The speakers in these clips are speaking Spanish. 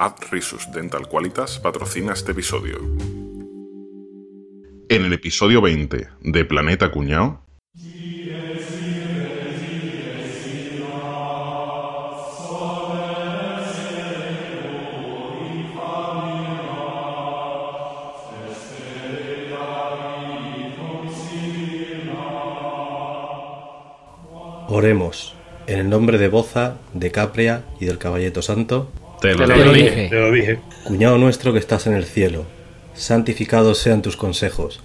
Ad Risus Dental Qualitas patrocina este episodio. En el episodio 20 de Planeta Cuñao. Oremos, en el nombre de Boza, de Capria y del Caballeto Santo, Te lo Te digo. lo dije. Te lo dije. Cuñado nuestro que estás en el cielo, santificados sean tus consejos.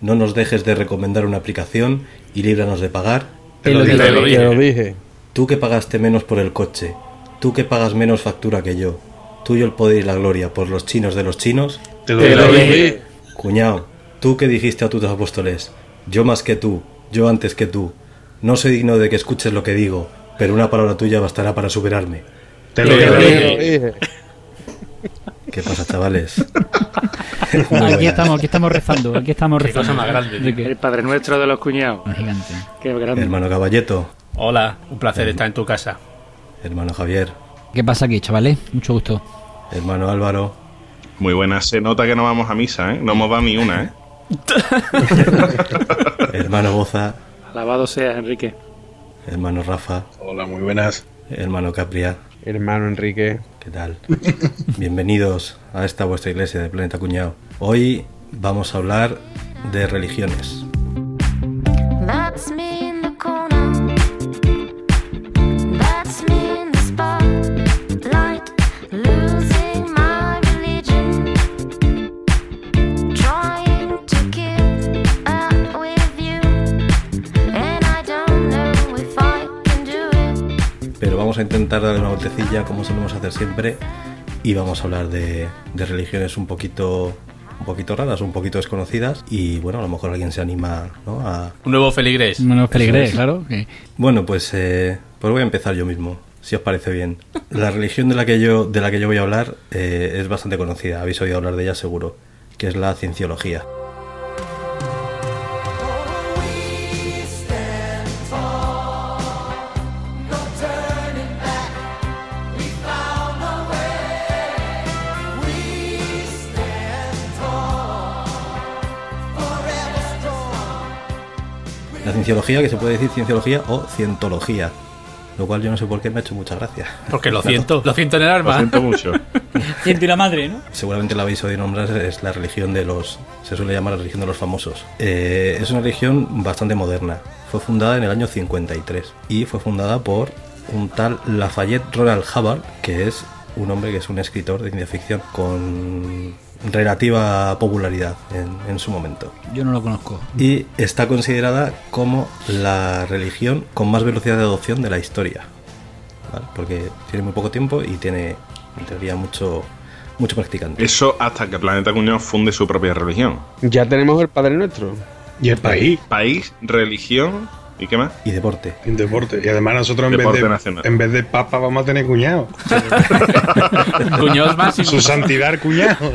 No nos dejes de recomendar una aplicación y líbranos de pagar. Te lo Te dije. lo dije. dije. Tú que pagaste menos por el coche, tú que pagas menos factura que yo, tuyo el poder y la gloria por los chinos de los chinos. Te Te lo dije. Cuñado, tú que dijiste a tus apóstoles, yo más que tú, yo antes que tú, no soy digno de que escuches lo que digo, pero una palabra tuya bastará para superarme. Te lo dije. ¿Qué pasa, chavales? Aquí estamos, aquí estamos rezando, aquí estamos Qué rezando. cosa más grande, El Padre Nuestro de los cuñados. gigante. Qué grande. Hermano Caballeto, Hola, un placer estar en tu casa. hermano Javier, ¿Qué pasa aquí, chavales? Mucho gusto. hermano Álvaro, Muy buena, se nota que no vamos a misa, ¿eh? No hemos dado ni una, ¿eh? hermano Boza, Alabado seas, Enrique. hermano Rafa, Hola, muy buenas. hermano Capria, Hermano Enrique. ¿qué tal? Bienvenidos a esta vuestra iglesia de Planeta Cuñado. Hoy vamos a hablar de religiones. Vamos a intentar darle una vueltecilla como solemos hacer siempre y vamos a hablar de, de religiones un poquito un poquito raras, un poquito desconocidas y bueno, a lo mejor alguien se anima ¿no? a... Un nuevo feligrés. Menos peligrés, claro. que- Bueno, pues, eh, pues voy a empezar yo mismo, si os parece bien. La religión de la que yo, de la que yo voy a hablar eh, es bastante conocida, habéis oído hablar de ella seguro, que es la cienciología. Cienciología, que se puede decir cienciología o cientología, lo cual yo no sé por qué me ha hecho mucha gracia. Porque lo siento, lo siento en el Lo alma. siento mucho. Ciento y la madre, ¿no? Seguramente la habéis oído nombrar, es la religión de los. Se suele llamar la religión de los famosos. Eh, es una religión bastante moderna. Fue fundada en el año 53 y fue fundada por un tal Lafayette Ronald Hubbard, que es un hombre que es un escritor de ciencia ficción con relativa popularidad en, en su momento. Yo no lo conozco. Y está considerada como la religión con más velocidad de adopción de la historia. ¿vale? Porque tiene muy poco tiempo y tiene, en teoría, mucho, mucho practicante. Eso hasta que Planeta Cuñao funde su propia religión. Ya tenemos el Padre Nuestro. Y el país. País, religión y qué más. Y deporte. En deporte. Y además nosotros en vez, de, en vez de papa vamos a tener cuñado. Cuñados máximos. Su santidad cuñado.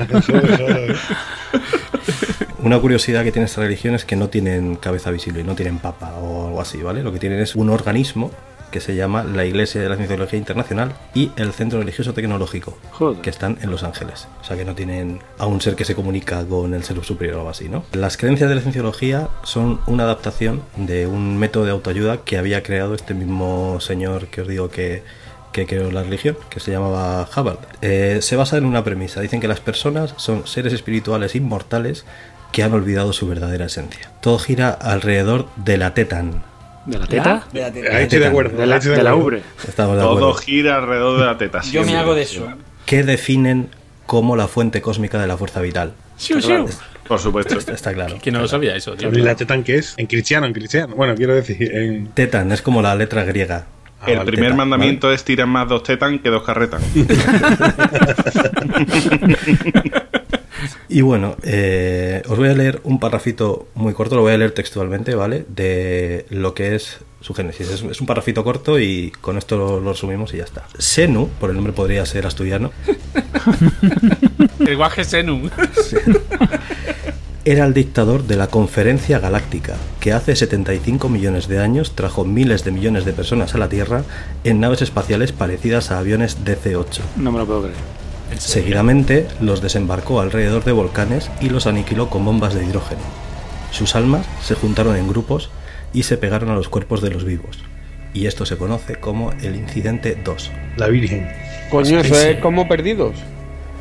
Una curiosidad que tiene esta religión es que no tienen cabeza visible, no tienen papa o algo así, ¿vale? Lo que tienen es un organismo que se llama la Iglesia de la Cienciología Internacional y el Centro Religioso Tecnológico, Joder. que están en Los Ángeles. O sea que no tienen a un ser que se comunica con el ser superior o algo así, ¿no? Las creencias de la cienciología son una adaptación de un método de autoayuda que había creado este mismo señor que os digo que que creó la religión, que se llamaba Hubbard. Eh, se basa en una premisa. Dicen que las personas son seres espirituales inmortales que han olvidado su verdadera esencia. Todo gira alrededor de la tetan. ¿De la teta? Ahí estoy de acuerdo. De la, de la ubre. Estamos de Todo gira alrededor de la teta. Yo me hago de eso. Que definen como la fuente cósmica de la fuerza vital. Siu, siu. Por supuesto. Está claro. Que no lo sabía eso, tío. ¿Y la tetan qué es? En cristiano, en cristiano. Bueno, quiero decir, en. Tetan es como la letra griega. Ah, El vale, primer teta, mandamiento es tirar más dos tetan que dos carretas. Y bueno, eh, os voy a leer un parrafito muy corto, lo voy a leer textualmente, ¿vale? De lo que es su génesis. Es, es un parrafito corto y con esto lo, lo resumimos y ya está. Senu, por el nombre podría ser asturiano, El guaje senum. era el dictador de la Conferencia Galáctica, que hace 75 millones de años trajo miles de millones de personas a la Tierra en naves espaciales parecidas a aviones DC-8. No me lo puedo creer. Seguidamente los desembarcó alrededor de volcanes y los aniquiló con bombas de hidrógeno. Sus almas se juntaron en grupos y se pegaron a los cuerpos de los vivos. Y esto se conoce como el Incidente 2. La Virgen. Coño, eso es como perdidos.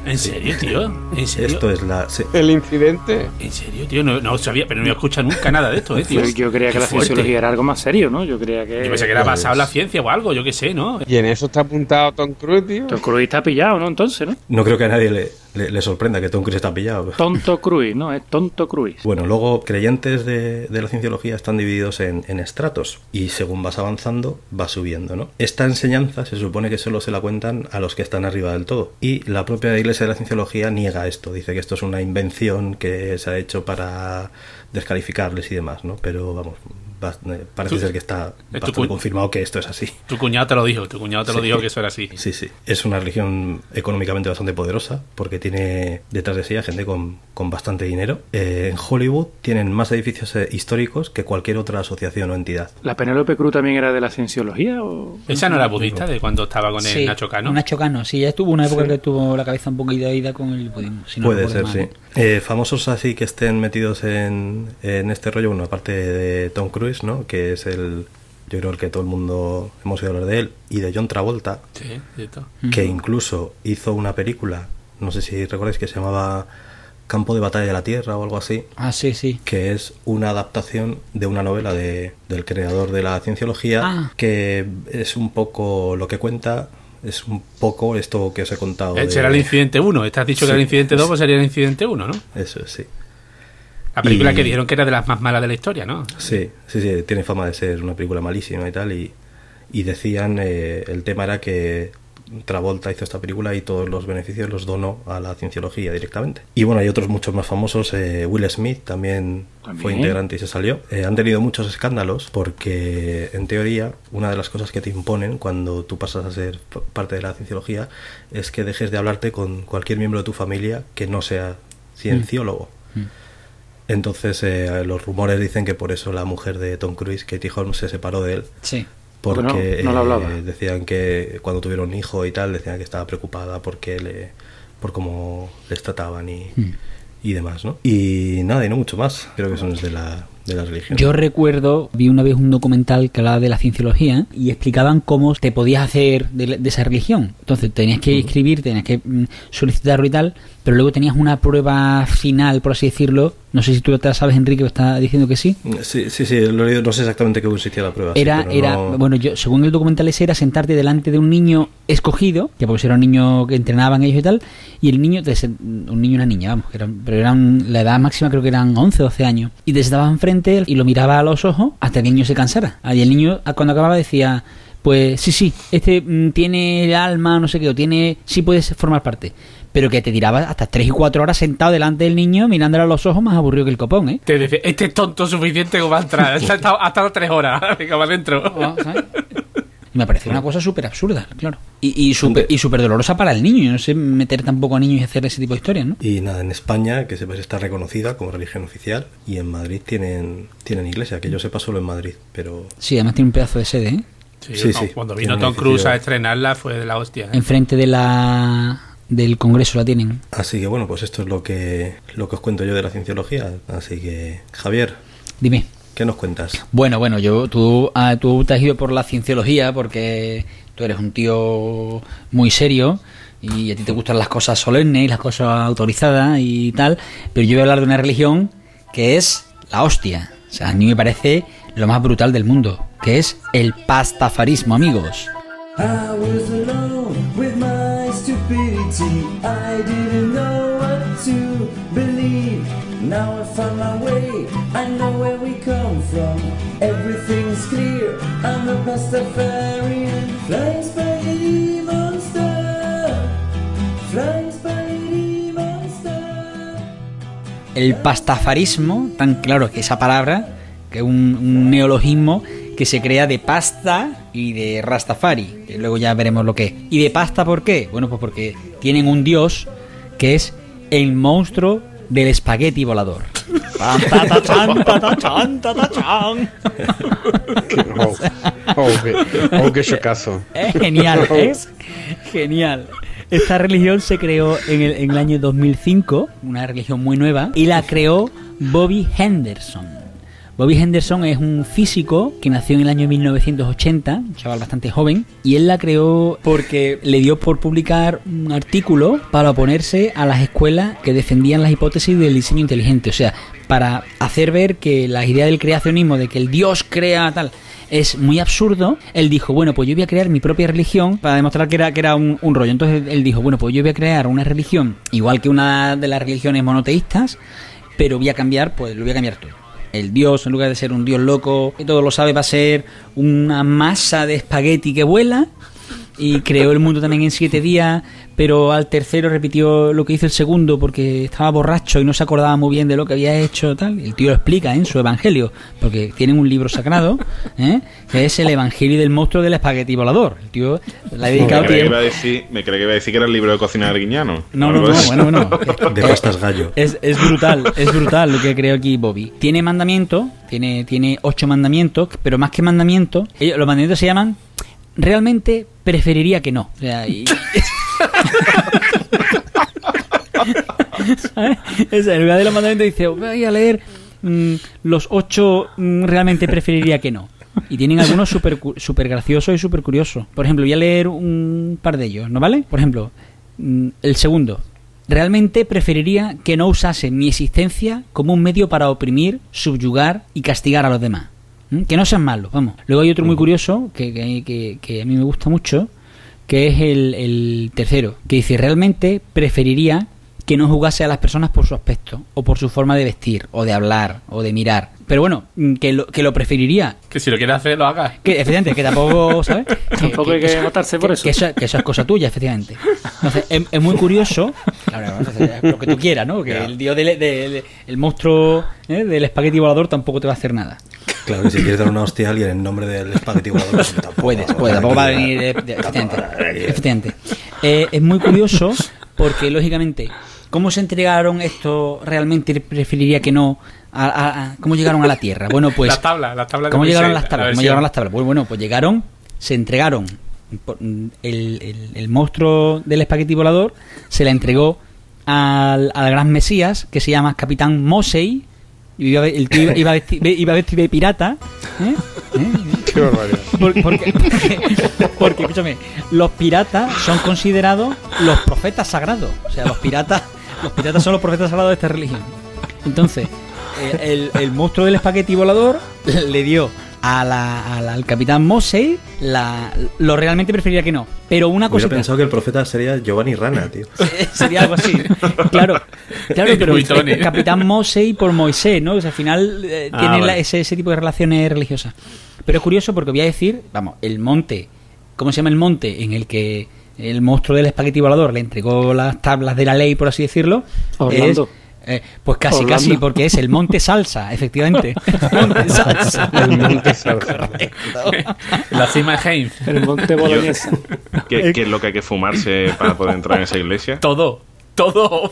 ¿En serio, tío? ¿En serio? Esto es la... se- El incidente. ¿En serio, tío? No, no sabía, pero no he escuchado nunca nada de esto, ¿eh, tío? Yo, yo creía Qué que la fuerte. cienciología era algo más serio, ¿no? Yo creía que. Yo pensé que era basado en la ciencia o algo, yo qué sé, ¿no? Y en eso está apuntado Tom Cruise, tío. Tom Cruise está pillado, ¿no? Entonces, ¿no? No creo que a nadie le, le- le sorprenda que Tom Cruise está pillado. Tonto Cruise, ¿no? Es tonto Cruise. Bueno, luego creyentes de, de la cienciología están divididos en, en estratos y según vas avanzando vas subiendo, ¿no? Esta enseñanza se supone que solo se la cuentan a los que están arriba del todo y la propia Iglesia de la Cienciología niega esto, dice que esto es una invención que se ha hecho para descalificarles y demás, ¿no? Pero vamos, parece Tú- ser que está tu bastante confirmado que esto es así. Tu cuñado te lo dijo, tu cuñado te lo Sí. dijo que eso era así. Sí, sí. Es una religión económicamente bastante poderosa porque tiene detrás de sí a gente con, con bastante dinero. Eh, en Hollywood tienen más edificios eh, históricos que cualquier otra asociación o entidad. ¿La Penélope Cruz también era de la cienciología? O... Esa no era budista de cuando estaba con el Sí, Nacho Cano. Nacho Cano, sí, ya estuvo una época que tuvo la cabeza un poco ida con el budismo. si no Puede ser, mal. sí. Eh, famosos así que estén metidos en, en este rollo, bueno, aparte de Tom Cruise, ¿no? Que es el, yo creo el que todo el mundo hemos oído hablar de él, y de John Travolta, Sí, cierto. que incluso hizo una película, no sé si recordáis que se llamaba Campo de Batalla de la Tierra o algo así, Ah, sí, sí. que es una adaptación de una novela de, del creador de la cienciología, Ah. que es un poco lo que cuenta, es un poco esto que os he contado. Eh, de- Será el incidente 1. Estás dicho que era el incidente 2, pues sería el incidente 1, ¿no? Eso es, sí. La película Y- que dijeron que era de las más malas de la historia, ¿no? Sí, sí, sí, tiene fama de ser una película malísima y tal, y, y decían, eh, el tema era que Travolta hizo esta película y todos los beneficios los donó a la cienciología directamente. Y bueno, hay otros muchos más famosos, eh, Will Smith también, También. fue integrante y se salió. Eh, han tenido muchos escándalos porque, en teoría, una de las cosas que te imponen cuando tú pasas a ser parte de la cienciología es que dejes de hablarte con cualquier miembro de tu familia que no sea cienciólogo. Entonces, eh, los rumores dicen que por eso la mujer de Tom Cruise, Katie Holmes, se separó de él. Sí. Porque no- no eh, decían que cuando tuvieron un hijo y tal, decían que estaba preocupada porque le, por cómo les trataban y, Hmm. y demás, ¿no? Y nada, y no mucho más. Creo que es de la, de la religión. Yo recuerdo, vi una vez un documental que hablaba de la cienciología y explicaban cómo te podías hacer de, de esa religión. Entonces tenías que inscribir, tenías que mm, solicitarlo y tal, pero luego tenías una prueba final, por así decirlo. No sé si tú te sabes, Enrique, está diciendo que sí. Sí, sí, sí, lo he leído, no sé exactamente qué consistía la prueba. Era, pero era, no- bueno, yo, según el documental ese era sentarte delante de un niño escogido, que pues era un niño que entrenaban ellos y tal, y el niño, un niño y una niña, vamos, eran, pero eran, la edad máxima creo que eran 11 12 años, y te sentabas enfrente y lo miraba a los ojos hasta que el niño se cansara. Y el niño, a- cuando acababa, decía, pues sí, sí, este mm, tiene el alma, no sé qué, o tiene, sí puedes formar parte. Pero que te tiraba hasta 3 y 4 horas sentado delante del niño, mirándole a los ojos, más aburrido que el copón, ¿eh? Te decía, este es tonto suficiente como va a entrar. Ha estado, ha estado tres horas. Venga, va adentro. Ah, me pareció una cosa súper absurda, claro. Y, y súper y súper dolorosa para el niño. Yo no sé meter tampoco a niños y hacer ese tipo de historias, ¿no? Y nada, en España, que sepas, está reconocida como religión oficial y en Madrid tienen, tienen iglesia, que yo sepa solo en Madrid, pero Sí, además tiene un pedazo de sede, ¿eh? Sí, Sí, no, sí. Cuando vino Tom Cruise a estrenarla fue de la hostia. ¿eh? Enfrente de la del Congreso la tienen. Así que bueno, pues esto es lo que, lo que os cuento yo de la cienciología. Así que, Javier, Dime. ¿qué nos cuentas? Bueno, bueno, yo tú, ah, tú te has ido por la cienciología porque tú eres un tío muy serio y a ti te gustan las cosas solemnes y las cosas autorizadas y tal, pero yo voy a hablar de una religión que es la hostia. O sea, a mí me parece lo más brutal del mundo, que es el pastafarismo, amigos. I was alone I didn't know what to believe. Now I my way. I know where we come from. Clear. El pastafarismo, tan claro que esa palabra, que es un, un neologismo que se crea de pasta y de Rastafari, que luego ya veremos lo que es. ¿Y de pasta por qué? Bueno, pues porque tienen un dios que es el monstruo del espagueti volador. Oh, oh, qué, oh, qué chocazo. Es genial, es genial. Esta religión se creó en el, en el año 2005, una religión muy nueva, y la creó Bobby Henderson. Bobby Henderson es un físico que nació en el año 1980, un chaval bastante joven, y él la creó porque le dio por publicar un artículo para oponerse a las escuelas que defendían las hipótesis del diseño inteligente. O sea, para hacer ver que la idea del creacionismo, de que el Dios crea tal, es muy absurdo, él dijo, bueno, pues yo voy a crear mi propia religión para demostrar que era, que era un, un rollo. Entonces él dijo, bueno, pues yo voy a crear una religión igual que una de las religiones monoteístas, pero voy a cambiar, pues lo voy a cambiar todo. El dios, en lugar de ser un dios loco, que todo lo sabe, va a ser una masa de espagueti que vuela. Y creó el mundo también en siete días, pero al tercero repitió lo que hizo el segundo porque estaba borracho y no se acordaba muy bien de lo que había hecho. tal El tío lo explica ¿eh? en su evangelio, porque tienen un libro sagrado, ¿eh? que es el evangelio del monstruo del espagueti volador. El tío le ha Me dedicado creía, que decir, me creía que iba a decir que era el libro de cocina de Arguiñano. No, no, no, así. bueno, bueno. De pastas gallo. Es, es brutal, es brutal lo que creó aquí Bobby. Tiene mandamientos, tiene, tiene ocho mandamientos, pero más que mandamientos, ellos- los mandamientos se llaman realmente preferiría que no. O sea, y- ¿Sabes? O sea, en lugar de los mandamientos dice, voy a leer mm, los ocho mm, realmente preferiría que no. Y tienen algunos súper súper graciosos y súper curiosos. Por ejemplo, voy a leer un par de ellos, ¿no vale? Por ejemplo, mm, el segundo. Realmente preferiría que no usase mi existencia como un medio para oprimir, subyugar y castigar a los demás. Que no sean malos, vamos. Luego hay otro muy curioso que, que, que- que a mí me gusta mucho, que es el, el tercero, que dice, realmente preferiría que no jugase a las personas por su aspecto, o por su forma de vestir, o de hablar, o de mirar. Pero bueno, mm, que lo, que lo preferiría. Que si lo quieres hacer, lo hagas. Que, efectivamente, que tampoco, ¿sabes? Tampoco hay que matarse por eso. Que eso, que eso es cosa tuya, efectivamente. Entonces, es, es muy curioso, claro, lo que tú quieras, ¿no? Que el dios del- el monstruo ¿eh? del espagueti volador tampoco te va a hacer nada. Claro, y si quieres dar una hostia a alguien en nombre del espagueti volador, pues tampoco- Puedes, puedes, tampoco va a venir. eh, efectivamente. efectivamente. Eh, es muy curioso porque, lógicamente, ¿cómo se entregaron esto? Realmente preferiría que no. A, a- a- ¿Cómo llegaron a la Tierra? Bueno, pues. las tablas, las tablas de ¿Cómo llegaron las tablas? la ¿Cómo llegaron las tablas? Pues bueno, pues llegaron, se entregaron. por- El, el- el monstruo del espagueti volador se la entregó al, al gran Mesías, que se llama Capitán Mosey. Y Iba, el tío iba, iba vestido, iba vestido de pirata. ¿eh? ¿eh? Qué barbaridad. Por- porque, porque, porque, escúchame, los piratas son considerados los profetas sagrados. O sea, los piratas, los piratas son los profetas sagrados de esta religión. Entonces, el, el monstruo del espagueti volador le dio a la- a la- al capitán Mosey la, lo realmente preferiría que no. Pero una cosa pensado que el profeta sería Giovanni Rana, tío. sería algo así. Claro, claro, pero eh, Capitán Mosey por Moisés, ¿no? O sea, al final eh, Ah, tiene vale. ese, ese tipo de relaciones religiosas. Pero es curioso porque voy a decir, vamos, el monte, ¿cómo se llama el monte en el que el monstruo del espagueti volador le entregó las tablas de la ley, por así decirlo? Orlando. Es- eh, pues casi, Orlando. casi, porque es el monte salsa, efectivamente. Monte salsa. El monte salsa. La cima de Heinz. El monte boloñesa. ¿Qué, qué es lo que hay que fumarse para poder entrar en esa iglesia? Todo. Todo.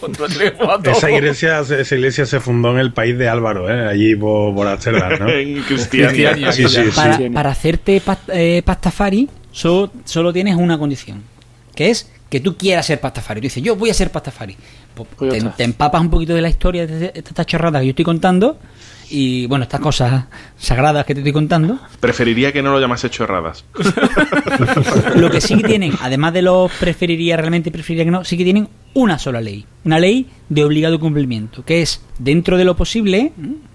Esa iglesia, esa iglesia se fundó en el país de Álvaro, ¿eh? allí por, por ¿no? En Cristiania. Sí, sí, sí. para, sí. para hacerte eh, pastafari solo, solo tienes una condición, que es que tú quieras ser pastafari. Tú dices, yo voy a ser pastafari. Pues te, empapas un poquito de la historia de de estas chorradas que yo estoy contando y, bueno, estas cosas sagradas que te estoy contando. Preferiría que no lo llamase chorradas. Lo que sí que tienen, además de los preferiría realmente, preferiría que no, sí que tienen una sola ley. Una ley de obligado cumplimiento, que es, dentro de lo posible,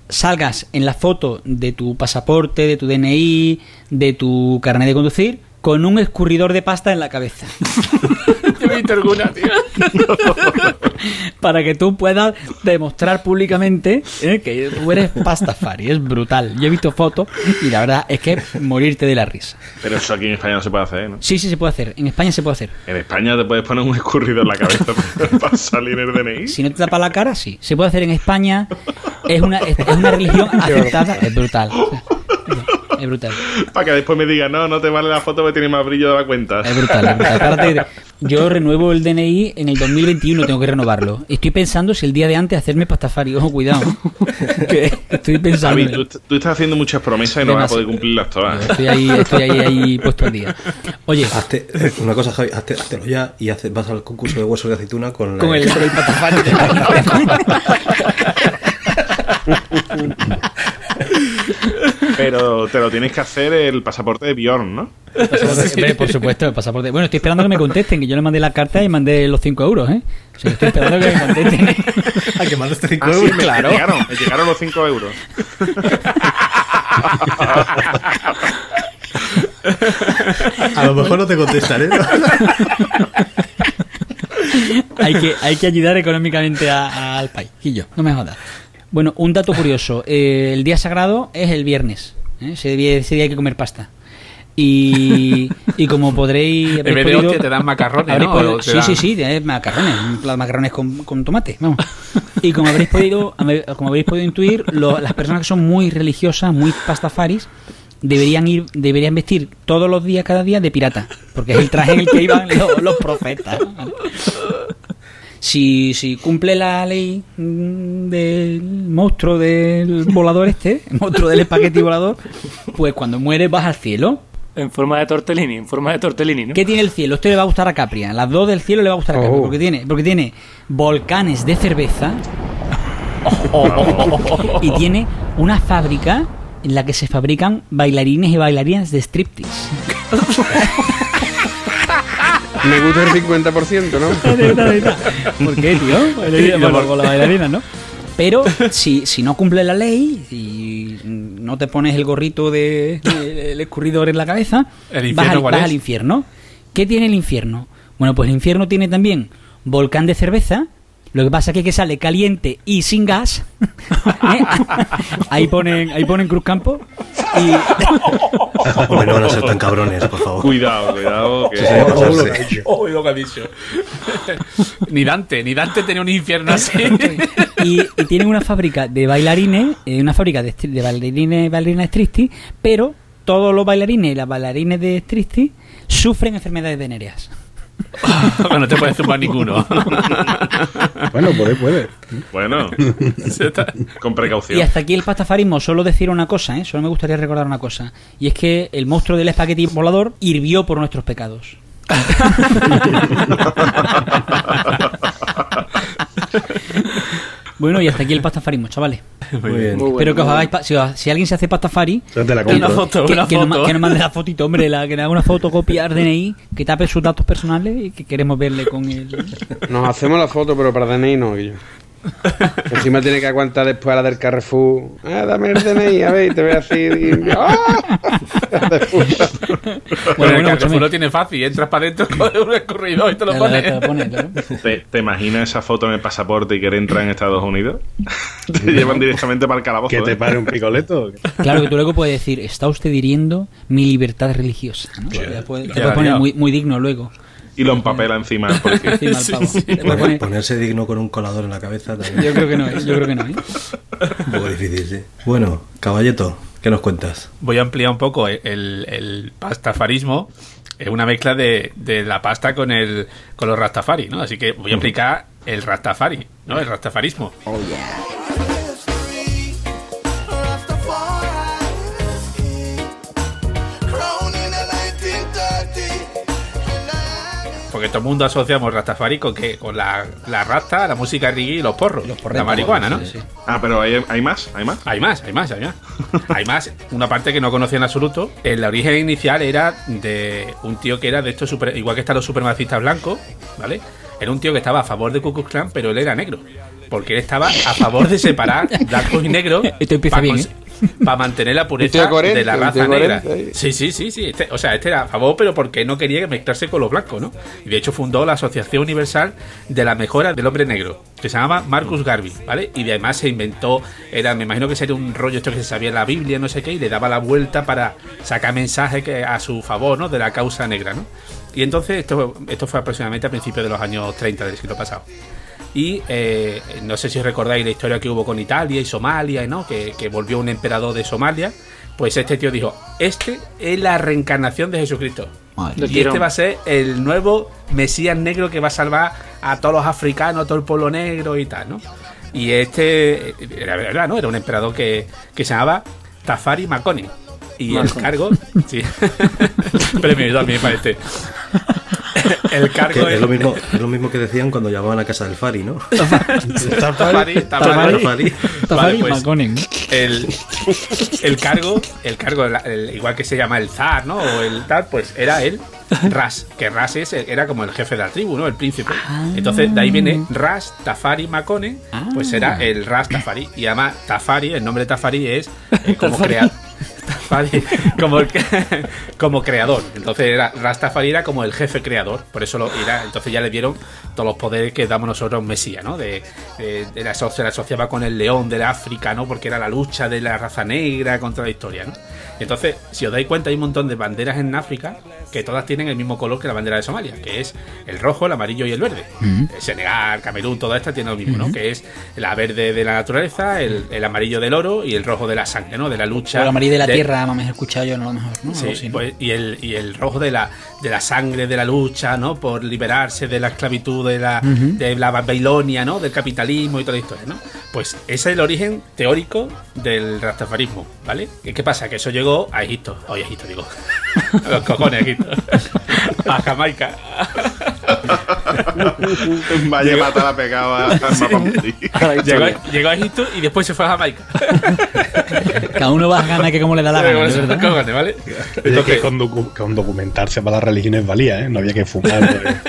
salgas en la foto de tu pasaporte, de tu DNI, de tu carnet de conducir, con un escurridor de pasta en la cabeza. Yo he visto alguna, tío. para que tú puedas demostrar públicamente eh, que tú eres pastafari. Es brutal. Yo he visto fotos y la verdad es que morirte de la risa. Pero eso aquí en España no se puede hacer, ¿no? Sí, sí, se puede hacer. En España se puede hacer. En España te puedes poner un escurrido en la cabeza para salir el DNI. Si no te tapa la cara, sí. Se puede hacer en España. Es una, es, es una religión aceptada. Es brutal. Es brutal. Para que después me digan, no, no te vale la foto porque tiene más brillo de la cuenta. Es brutal, es brutal. Espérate, yo renuevo el DNI en el 2021, tengo que renovarlo. Estoy pensando si el día de antes hacerme pastafari. Ojo, cuidado. Que estoy pensando. Javi, tú, tú estás haciendo muchas promesas y no vas a poder cumplirlas todas. Estoy ahí, estoy ahí, ahí puesto al día. Oye, Hazte, eh, una cosa, Javi, hazte, háztelo ya y hace- vas al concurso de huesos de aceituna con, la- con el, con el pastafari. Pero te lo tienes que hacer el pasaporte de Bjorn, ¿no? Hombre, por supuesto, el pasaporte. Bueno, estoy esperando que me contesten, que yo le mandé la carta y mandé los 5 euros, ¿eh? O sea, estoy esperando que me contesten. Ah, que mandaste cinco Ah, sí, euros. me, claro. me llegaron, me llegaron los 5 euros. A lo mejor no te contestaré. ¿no? hay, que, hay que ayudar económicamente a- a- al país. Y yo, no me jodas. Bueno, un dato curioso. eh, el día sagrado es el viernes. ¿eh? Ese, día, ese día hay que comer pasta. Y, y como podréis... En vez de hostia te dan macarrones, ¿no? podido- sí, dan- sí, sí, eh, macarrones. Macarrones con, con tomate. Vamos. Y como habréis podido, como habréis podido intuir, lo- las personas que son muy religiosas, muy pastafaris, deberían ir, deberían vestir todos los días, cada día, de pirata. Porque es el traje en el que iban los, los profetas. Si, si cumple la ley mm, del monstruo del volador este, el monstruo del espagueti volador, pues cuando muere vas al cielo. En forma de tortellini, en forma de tortellini, ¿no? ¿Qué tiene el cielo? Esto le va a gustar a Capria. Las dos del cielo le va a gustar a Capria. Oh. Porque tiene, porque tiene volcanes de cerveza. y tiene una fábrica en la que se fabrican bailarines y bailarinas de striptease. Me gusta el 50%, ¿no? ¿Por qué, tío? Bueno, con la bailarina, ¿no? Pero si, si no cumple la ley y no te pones el gorrito de, de- el escurridor en la cabeza, ¿El vas, al infierno. ¿Qué tiene el infierno? Bueno, pues el infierno tiene también volcán de cerveza. Lo que pasa es que, que sale caliente y sin gas. ¿Eh? Ahí ponen, ahí ponen Cruz Campo. Y, Hombre, no van a ser tan cabrones, por favor. Cuidado, cuidado. Que... Oh, lo que ha dicho. ni Dante, ni Dante tenía un infierno así. y, y tienen una fábrica de bailarines, eh, una fábrica de, stri- de bailarines, bailarinas striptease, pero todos los bailarines y las bailarines de striptease sufren enfermedades venéreas. no te puedes zumbar ninguno. Bueno, puede, puede. Bueno, con Y precaución. hasta aquí el pastafarismo, solo decir una cosa, ¿eh? solo me gustaría recordar una cosa, y es que el monstruo del espagueti volador hirvió por nuestros pecados. Bueno, y hasta aquí el pastafarismo, chavales. Muy bien. Muy bueno, Espero que os hagáis... pa- Si, os- si alguien se hace pastafari, Yo te la que, compro. no- foto, que- una que nos que nos mande la fotito, hombre, la, que le haga una fotocopia al DNI, que tape sus datos personales y que queremos verle con el... Nos hacemos la foto, pero para DNI no, Guillo. Encima tiene que aguantar después a la del Carrefour. Ah, dame el DNI, a ver, y te voy a decir. ¡Ah! Bueno, bueno, el Carrefour lo tiene fácil. Entras para adentro con un escurridor y te lo Te pones. te la pone, claro. ¿Te, te imaginas esa foto en el pasaporte y querer entrar en Estados Unidos? te llevan directamente para el calabozo. Que te ¿eh? pare un picoleto. Claro que tú luego puedes decir, está usted hiriendo mi libertad religiosa. ¿no? Ya puede- te puede poner muy, muy digno luego. Y lo empapela encima. Encima pavo. Poner- Ponerse digno con un colador en la cabeza también. Yo creo que no, ¿eh? yo creo que no. ¿eh? Un poco difícil, sí. Bueno, caballeto, ¿qué nos cuentas? Voy a ampliar un poco el, el pastafarismo. Es una mezcla de, de la pasta con el con los rastafari, ¿no? Así que voy a explicar el rastafari, ¿no? El rastafarismo. Porque todo el mundo asociamos rastafari con que con la, la rasta, la música reggae y los porros, Los la marihuana, ¿no? sí, sí. Ah, pero hay, hay más, hay más. Hay más, hay más, hay más. Hay más. Una parte que no conocía en absoluto. El origen inicial era de un tío que era de estos super, igual que están los supremacistas blancos, ¿vale? Era un tío que estaba a favor de Ku Klux Klan, pero él era negro. Porque él estaba a favor de separar blancos y negros Esto empieza bien, ¿eh? para mantener la pureza de la raza negra. Sí, sí, sí, sí. Este- o sea, este era a favor, pero porque no quería mezclarse con los blancos, ¿no? Y de hecho fundó la Asociación Universal de la Mejora del Hombre Negro, que se llamaba Marcus Garvey, ¿vale? Y además se inventó, era, me imagino que sería un rollo esto que se sabía en la Biblia, no sé qué, y le daba la vuelta para sacar mensajes que, a su favor, ¿no? De la causa negra, ¿no? Y entonces esto, esto fue aproximadamente a principios de los años 30 del siglo pasado. Y eh, no sé si recordáis la historia que hubo con Italia y Somalia, ¿no? Que, que volvió un emperador de Somalia. Pues este tío dijo, este es la reencarnación de Jesucristo. Madre Y este va a ser el nuevo Mesías negro que va a salvar a todos los africanos, a todo el pueblo negro y tal, ¿no? Y este, eh, era verdad, ¿no? Era un emperador que, que se llamaba Tafari Makone. Y el cargo, sí. Premio Dormi para este. El Que cargo es, lo mismo, es lo mismo que decían cuando llamaban a casa del Fari, ¿no? Tafari, Tafari. Tafari. Tafari Maconen. el, el cargo, el cargo, el- el- igual que se llama el zar, ¿no? O el tal, pues era él, Ras, que Ras es, era como el jefe de la tribu, ¿no? El príncipe. Entonces de ahí viene Ras Tafari Makone, pues era el Ras Tafari. Y además Tafari, el nombre Tafari es eh, como crea- Tafari, como, el como creador. Entonces era Ras Tafari era como el jefe creador. Por eso lo era, entonces ya le dieron todos los poderes que damos nosotros Mesías, ¿no? De, de- se la asociaba con el león de la África, ¿no? Porque era la lucha de la raza negra contra la historia, ¿no? Entonces, si os dais cuenta, hay un montón de banderas en África que todas tienen el mismo color que la bandera de Somalia, que es el rojo, el amarillo y el verde. El Senegal, Camerún, toda esta tiene lo mismo, ¿no? Que es la verde de la naturaleza, el, el amarillo del oro y el rojo de la sangre, ¿no? De la lucha. O la María de la Tierra, más he escuchado yo, no lo mejor, ¿no? Sí, así, ¿no? pues, y, el, y el rojo de la, de la sangre, de la lucha, ¿no? Por liberarse de la esclavitud de la, de la Babilonia, ¿no? Del capitalismo y toda la historia, ¿no? Pues ese es el origen teórico del rastafarismo, ¿vale? ¿Y qué pasa? Que eso llegó a Egipto. Oye, Egipto, digo. A los cojones, Egipto. A Jamaica. Vaya pegada al Mapamundi. Llegó, llegó a Egipto y después se fue a Jamaica. Cada uno va a ganar que como le da la gana. Cojones, ¿vale? Oye, Entonces, que con, docu- con documentarse para las religiones valía, ¿eh? No había que fumar.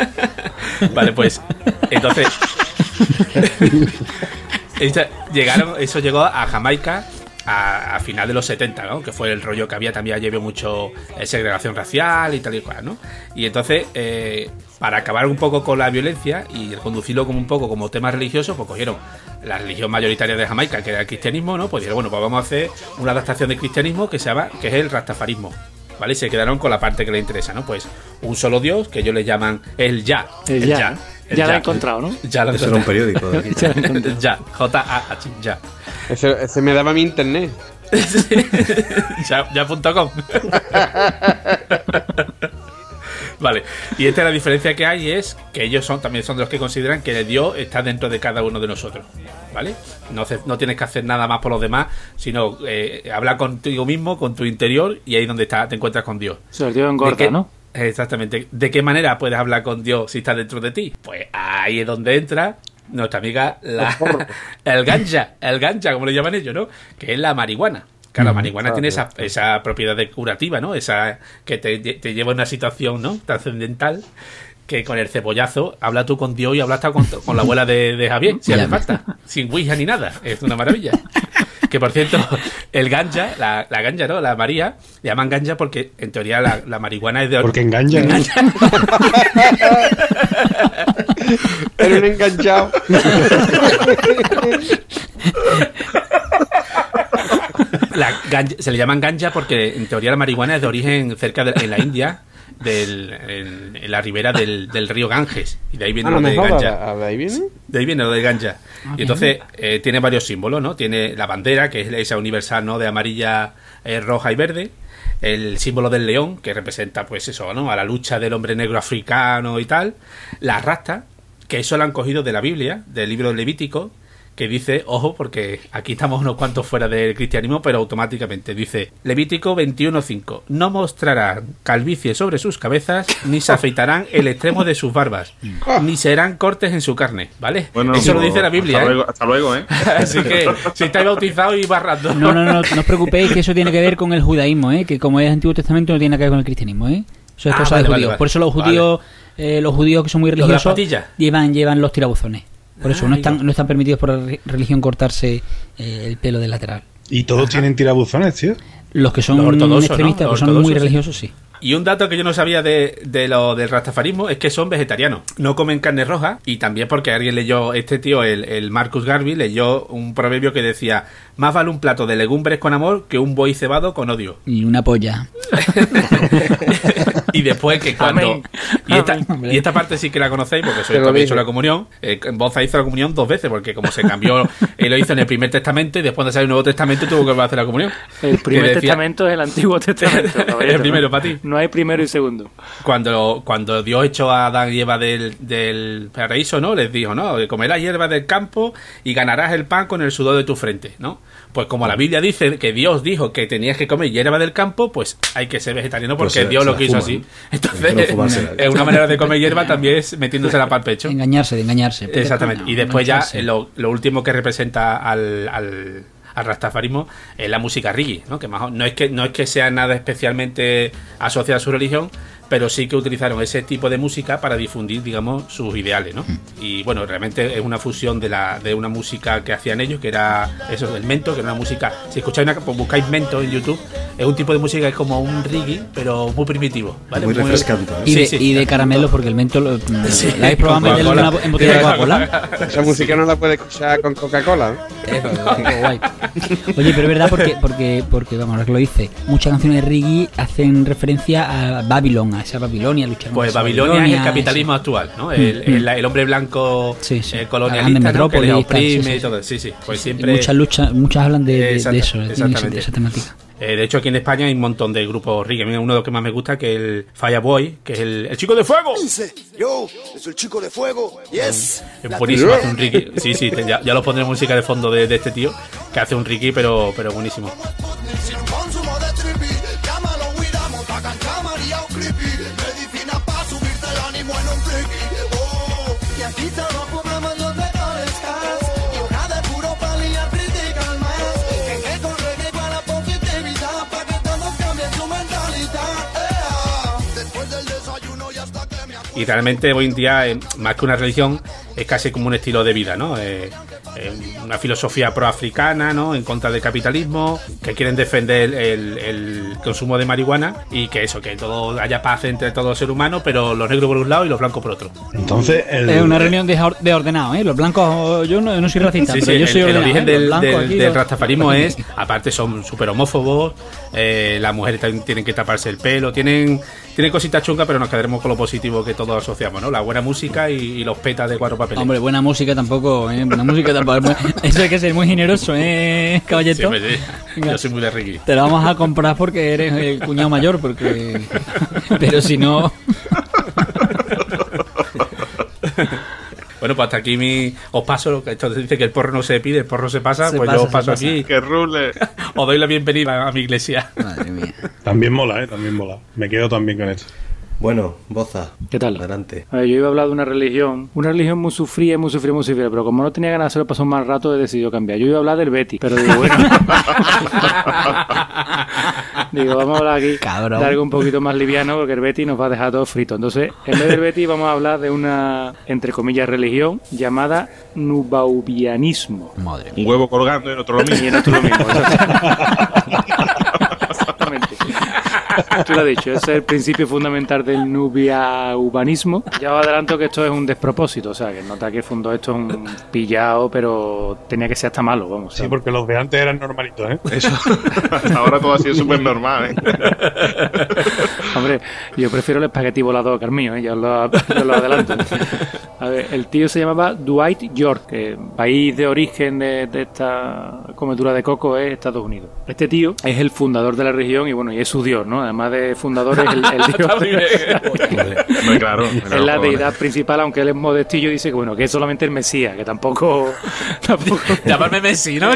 Vale, pues entonces llegaron, eso llegó a Jamaica a, a final de los 70, ¿no? Que fue el rollo que había también llevó mucho eh, segregación racial y tal y cual, ¿no? Y entonces, eh, para acabar un poco con la violencia y conducirlo como un poco como tema religioso, pues cogieron la religión mayoritaria de Jamaica, que era el cristianismo, ¿no? Pues dijeron, bueno, pues vamos a hacer una adaptación del cristianismo que se llama, que es el rastafarismo. ¿Vale? Y se quedaron con la parte que les interesa, ¿no? Pues un solo Dios, que ellos le llaman el Ya. El ya. el Ya lo he encontrado, ¿no? Ya lo Eso era un periódico de aquí. Ya he ya, J-A-H, ya. Ese, ese me daba mi internet. ya, ya.com. vale, y esta es la diferencia que hay es que ellos son también son de los que consideran que el Dios está dentro de cada uno de nosotros, ¿vale? No, no tienes que hacer nada más por los demás, sino eh, hablar contigo mismo, con tu interior y ahí es donde está, te encuentras con Dios. Se lo dio en ¿De gorda, qué- ¿no? Exactamente. ¿De qué manera puedes hablar con Dios si está dentro de ti? Pues ahí es donde entra nuestra amiga la, el ganja, el ganja, como le llaman ellos, ¿no? Que es la marihuana. Claro, la marihuana tiene esa, esa propiedad de curativa, ¿no? Esa que te, te lleva a una situación, ¿no? Trascendental. Que con el cebollazo habla tú con Dios y hablas hasta con, con la abuela de, de Javier, si hace falta. Sin Ouija ni nada. Es una maravilla. Que por cierto, el ganja, la, la ganja, ¿no? La María, le llaman ganja porque en teoría la, la marihuana es de Porque engaña. ¿no? Era un enganchado. La ganja- se le llaman ganja porque en teoría la marihuana es de origen cerca de en la India, del, en, en la ribera del, del río Ganges. Y de ahí viene Ah, lo no de ganja. ¿de ahí viene? De ahí viene lo de ganja. Ah, y entonces eh, tiene varios símbolos, ¿no? Tiene la bandera, que es esa universal, ¿no? De amarilla, eh, roja y verde. El símbolo del león, que representa, pues eso, ¿no? A la lucha del hombre negro africano y tal. La rasta, que eso lo han cogido de la Biblia, del libro de Levítico, que dice, ojo, porque aquí estamos unos cuantos fuera del cristianismo, pero automáticamente dice, Levítico 21.5, no mostrarán calvicie sobre sus cabezas, ni se afeitarán el extremo de sus barbas, ni serán cortes en su carne, ¿vale? Bueno, Eso lo pues, dice la Biblia, Hasta ¿eh? luego, hasta luego, ¿eh? Así que si estáis bautizados y barrando. No, no, no, no os preocupéis que eso tiene que ver con el judaísmo, ¿eh? que como es Antiguo Testamento no tiene nada que ver con el cristianismo. ¿eh? Eso es Ah, cosa vale, de judíos. vale. Por eso los Vale. judíos, eh, los judíos que son muy religiosos llevan, llevan los tirabuzones. Por eso Ah, no están, no están permitidos por re- religión cortarse eh, el pelo del lateral. Y todos tienen tirabuzones, tío. Los que son Los extremistas, ¿no? que Los son muy religiosos, sí. Y un dato que yo no sabía de, de lo del rastafarismo es que son vegetarianos. No comen carne roja y también porque alguien leyó, este tío, el, el Marcus Garvey, leyó un proverbio que decía, más vale un plato de legumbres con amor que un buey cebado con odio. Y una polla. Y después que cuando... Y esta, Amén. y esta parte sí que la conocéis porque soy lo habéis hecho la comunión. Eh, Boza hizo la comunión dos veces porque como se cambió, él lo hizo en el primer testamento y después de salir el Nuevo Testamento tuvo que volver a hacer la comunión. El primer decía- testamento es el Antiguo Testamento. El primero ¿no? para ti. No hay primero y segundo. Cuando, cuando Dios echó a Adán y Eva del, del paraíso, ¿no? Les dijo, ¿no? Comerás hierba del campo y ganarás el pan con el sudor de tu frente, ¿no? Pues como la Biblia dice que Dios dijo que tenías que comer hierba del campo, pues hay que ser vegetariano Pues porque se- Dios se lo la quiso fuman. así. Entonces, es una manera de comer hierba también es metiéndosela para el pecho. Engañarse, de engañarse. Exactamente. Y después ya lo, lo último que representa al, al, al rastafarismo es la música reggae, ¿no? Que más no es que no es que sea nada especialmente asociado a su religión, pero sí que utilizaron ese tipo de música para difundir, digamos, sus ideales, ¿no? Y bueno, realmente es una fusión de la de una música que hacían ellos, que era eso del mento, que era una música, si escucháis una, pues buscáis mento en YouTube, es un tipo de música que es como un reggae, pero muy primitivo, ¿vale? Muy refrescante, ¿eh? Y, de, sí. y de caramelo, porque el mento lo, Sí, ¿la habéis probado en una en botella de Coca-Cola? Esa música no la puedes escuchar con Coca-Cola. ¿no? Eso, qué guay. Oye, pero es verdad porque, porque, porque vamos, ahora que lo dice, muchas canciones de reggae hacen referencia a Babilón, a esa Babilonia, luchar Pues esa Babilonia es el capitalismo actual, ¿no? El, Mm. el- el hombre blanco Sí, sí. eh, colonialista, ¿no? que tal, oprime sí, sí, y todo. Sí, sí. Pues siempre. muchas luchas, muchas hablan de, eso, de esa, exactamente. de esa temática. Eh, de hecho, aquí en España hay un montón de grupos reggae. A mí uno de los que más me gusta que es el Fireboy, que es el, el chico de fuego. Yo, soy el chico de fuego. Yes. Es buenísimo, hace un reggae. Sí, sí, ya, ya lo pondré música de fondo de, de este tío, que hace un reggae, pero, pero buenísimo. Y realmente hoy en día, eh, más que una religión, es casi como un estilo de vida, ¿no? Eh, eh, una filosofía proafricana, ¿no? En contra del capitalismo, que quieren defender el, el consumo de marihuana y que eso, que todo haya paz entre todos los seres humanos, pero los negros por un lado y los blancos por otro. Entonces, el, Es una reunión de, de ordenado, ¿eh? Los blancos, yo no, no soy racista, Sí, pero sí, yo el, soy el ordenado. origen ¿eh? Los del, blancos del- aquí, del los- rastafarismo es, aparte son súper homófobos, eh, las mujeres también tienen que taparse el pelo, tienen, tienen cositas chungas, pero nos quedaremos con lo positivo que todos asociamos, ¿no? La buena música y, y los petas de cuatro papeles. Hombre, buena música tampoco, ¿eh? Buena música tampoco. Eso hay que ser muy generoso, ¿eh, caballito? Sí. Yo soy muy de Ricky. Te la vamos a comprar porque eres el cuñado mayor, porque... Pero si no... Bueno, pues hasta aquí mi, os paso, lo que esto dice que el porro no se pide, el porro se pasa, Se pues pasa, yo os paso aquí, Que rule. os doy la bienvenida a mi iglesia. Madre mía. también mola, ¿eh? También mola. Me quedo también con esto. Bueno, Boza, ¿Qué tal? adelante. A ver, yo iba a hablar de una religión, una religión muy sufrida, muy sufrida, muy sufrida, pero como no tenía ganas de hacerlo pasar un mal rato, he decidido cambiar. Yo iba a hablar del Betty, pero digo, bueno. digo, vamos a hablar aquí Cabrón. de algo un poquito más liviano, porque el Betty nos va a dejar todo frito. Entonces, en vez del Betty, vamos a hablar de una, entre comillas, religión llamada Nubaubianismo. Madre mía. Un huevo colgando y el otro lo Y mismo. en otro lo mismo. Tú lo has dicho, ese es el principio fundamental del nubia-urbanismo. Ya os adelanto que esto es un despropósito, o sea, que nota que fundó esto un pillado, pero tenía que ser hasta malo, vamos. Sí, porque los de antes eran normalitos, ¿eh? Eso. Hasta ahora todo ha sido súper normal, ¿eh? Hombre, yo prefiero el espagueti volador que el mío, ¿eh? ya os lo, ya os lo adelanto. A ver, el tío se llamaba Dwight York, que país de origen de, de esta cometura de coco es Estados Unidos. Este tío es el fundador de la región y bueno, y es su dios, ¿no? Además de fundador es el, el dios. Hombre, claro. es la deidad principal, aunque él es modestillo, dice que bueno, que es solamente el Mesías, que tampoco tampoco, Llamarme Messi, ¿no?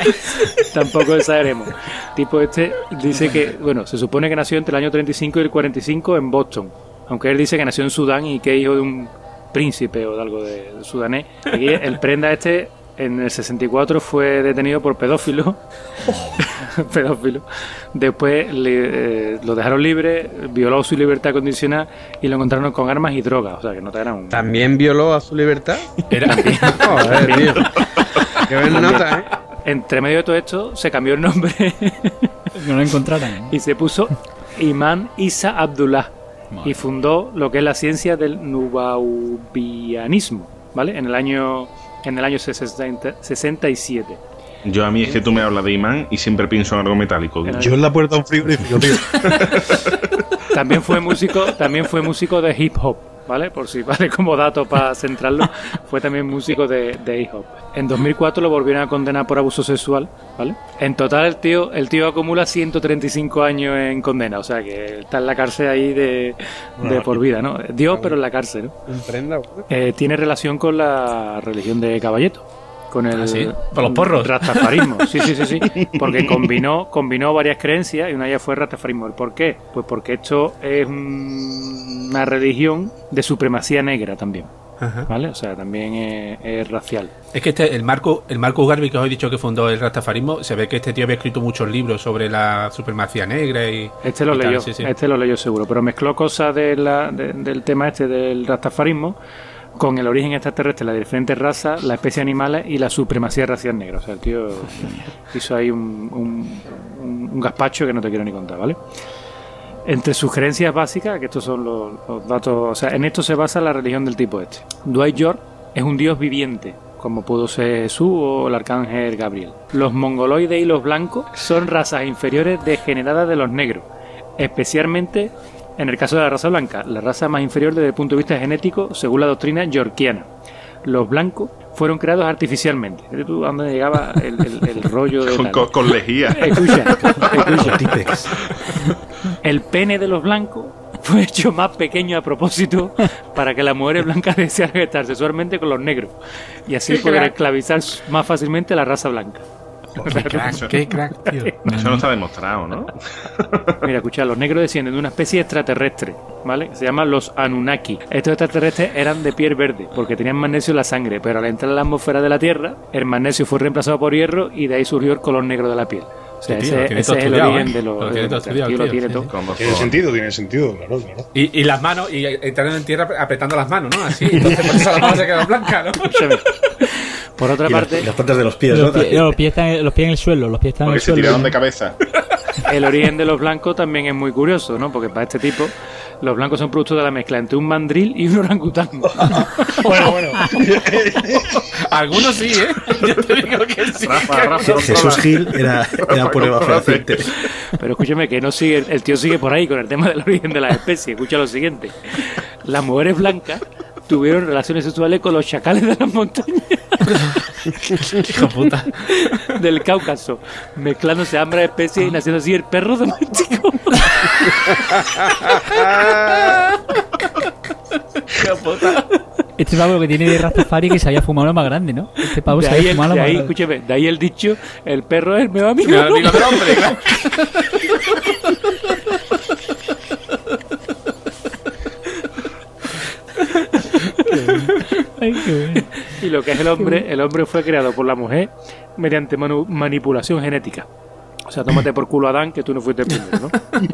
tampoco exageremos. Tipo este dice que, bueno, se supone que nació entre el año 35 y el 45 en Boston, aunque él dice que nació en Sudán y que es hijo de un príncipe o de algo de, de sudanés. Aquí el prenda este en el 64 fue detenido por pedófilo. pedófilo. Después le, eh, lo dejaron libre, violó su libertad condicional y lo encontraron con armas y drogas. O sea, que no te era un... ¿También violó a su libertad? Era, Joder, tío. Qué buena nota, ¿eh? Entre medio de todo esto se cambió el nombre no lo encontraran. y se puso Imán Isa Abdullah y fundó lo que es la ciencia del nubaubianismo, ¿vale? En el año en el año 60 67. Yo a mí es que tú me hablas de imán y siempre pienso en algo metálico. Yo en la puerta de un frigorífico, tío. También fue músico, también fue músico de hip hop, ¿vale? Por si vale como dato para centrarlo, fue también músico de, de hip hop. En 2004 lo volvieron a condenar por abuso sexual, ¿vale? En total el tío, el tío acumula 135 años en condena, o sea que está en la cárcel ahí de, de por vida, ¿no? Dios, pero en la cárcel, ¿no? Eh, tiene relación con la religión de Caballeto. Con el ¿Ah, sí? ¿Por los porros? rastafarismo. Sí, sí, sí, sí. Porque combinó, combinó varias creencias y una de ellas fue el rastafarismo. ¿El por qué? Pues porque esto es un- una religión de supremacía negra también. Ajá. ¿Vale? O sea, también es, es racial. Es que este, el Marco, el Marcus Garvey que os he dicho que fundó el Rastafarismo, se ve que este tío había escrito muchos libros sobre la supremacía negra y. Este lo y tal, leyó, sí, sí. este lo leyó seguro, pero mezcló cosas de la- de- del tema este del rastafarismo con el origen extraterrestre, las diferentes razas, las especies animales y la supremacía racial negra. O sea, el tío hizo ahí un, un, un- gazpacho que no te quiero ni contar, ¿vale? Entre sus creencias básicas, que estos son los, los datos, o sea, en esto se basa la religión del tipo este. Dwight York es un dios viviente, como pudo ser Jesús o el arcángel Gabriel. Los mongoloides y los blancos son razas inferiores degeneradas de los negros, especialmente en el caso de la raza blanca, la raza más inferior desde el punto de vista genético, según la doctrina yorkiana. Los blancos fueron creados artificialmente. Tú a dónde llegaba el, el- el rollo de... Con, con- con lejía. Escucha, escucha. Con Tipex. El pene de los blancos fue hecho más pequeño a propósito para que las mujeres blancas desearan estar sexualmente con los negros y así poder esclavizar más fácilmente a la raza blanca. Qué crack, qué crack, tío. Eso no está demostrado, ¿no? Mira, escucha, los negros descienden de una especie extraterrestre, ¿vale? Se llaman los Anunnaki. Estos extraterrestres eran de piel verde porque tenían magnesio en la sangre, pero al entrar en la atmósfera de la Tierra, el magnesio fue reemplazado por hierro y de ahí surgió el color negro de la piel. O sea, Sí, tío, ese, lo tiene ese todo es el estudiado, origen ¿eh? de los. Lo tiene todo el tío estudiado, lo tío, tiene sí, todo. sí. Como Tiene por- sentido, tiene sentido, claro, claro. Y, y las manos, y entrando en tierra apretando las manos, ¿no? Así, entonces por eso las manos se quedan blancas, ¿no? Por otra Y las, parte, y las patas de los pies, ¿no? Los pies, los pies están, los pies en el suelo, los pies están en Porque el se suelo. tiraron de cabeza. el origen de los blancos también es muy curioso, ¿no? Porque para este tipo, los blancos son producto de la mezcla entre un mandril y un orangután. Bueno, bueno. Algunos sí, ¿eh? Yo te digo que sí. Rafa, que Rafa, Jesús Gil era, era prueba fehaciente. Pero escúchame que no sigue, el tío sigue por ahí con el tema del origen de las especies. Escucha lo siguiente. Las mujeres blancas tuvieron relaciones sexuales con los chacales de las montañas Hijo puta. del Cáucaso, mezclándose ambas especies y naciendo así el perro doméstico. Hijo puta. Este pavo lo que tiene de Rastafari que se había fumado lo más grande, ¿no? Este pavo De se ahí, había el, fumado lo de más ahí, grande. de ahí el dicho, el perro es el mejor amigo. Me del amigo del hombre, claro. Ay, qué bueno. Y lo que es el hombre, el hombre fue creado por la mujer mediante manipulación genética. O sea, tómate por culo Adán, que tú no fuiste el primero, ¿no?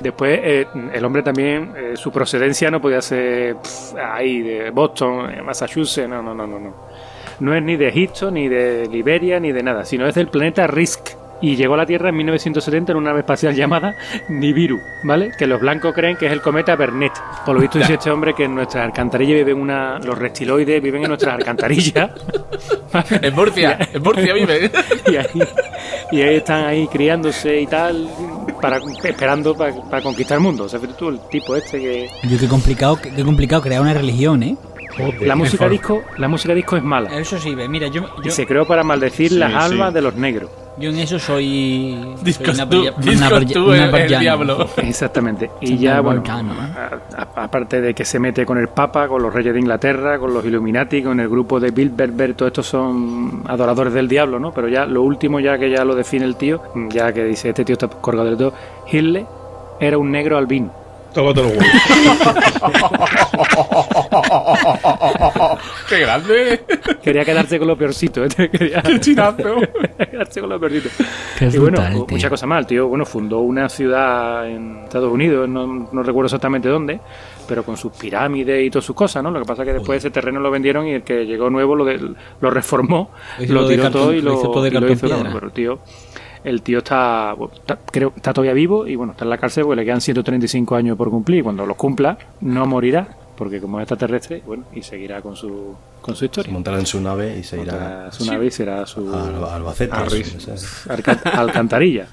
Después, eh, el hombre también, eh, su procedencia no podía ser ahí de Boston, eh, Massachusetts, no, no, no, no, no. No es ni de Egipto, ni de Liberia, ni de nada, sino es del planeta Risk. Y llegó a la Tierra en 1970 en una nave espacial llamada Nibiru, ¿vale? Que los blancos creen que es el cometa Bernet. Por lo visto dice este hombre que en nuestras alcantarillas viven una... Los reptiloides viven en nuestras alcantarillas. En Murcia, en Murcia vive. y ahí, y ahí están ahí criándose y tal, para, esperando para, para conquistar el mundo. O sea, tú, el tipo este que... Yo qué complicado, qué, complicado crear una religión, ¿eh? La música disco, la música disco es mala. Eso sí, ve, mira, yo, Y yo, se creó para maldecir Sí, las sí. almas de los negros. Yo en eso soy. Discos soy tú, napolia- discos tú, el- el diablo. Exactamente. Y ya, bueno, aparte de que se mete con el Papa, con los reyes de Inglaterra, con los Illuminati, con el grupo de Bilderberg, todos estos son adoradores del diablo, ¿no? Pero ya lo último, ya que ya lo define el tío, ya que dice, este tío está colgado del todo, Hitler era un negro albino. Tócate los huevos. ¡Qué grande! Quería quedarse con lo peorcito, ¿eh? Quería chinazo! quedarse con lo peorcito. Qué y bueno, brutal, tío. mucha cosa más. El tío, bueno, fundó una ciudad en Estados Unidos, no, no recuerdo exactamente dónde, pero con sus pirámides y todas sus cosas, ¿no? Lo que pasa es que después ese terreno lo vendieron y el que llegó nuevo lo, de- lo reformó, lo tiró cartón- todo y lo lo, hizo todo de y lo hizo, piedra. pero el tío, el tío está, bueno, está- creo, está todavía vivo y bueno, está en la cárcel porque le quedan 135 años por cumplir. y Cuando los cumpla, no morirá porque como es extraterrestre, bueno, y seguirá con su, con su historia. Se montará en su nave y se irá Montará su nave y será su Albacete. Alcantarilla.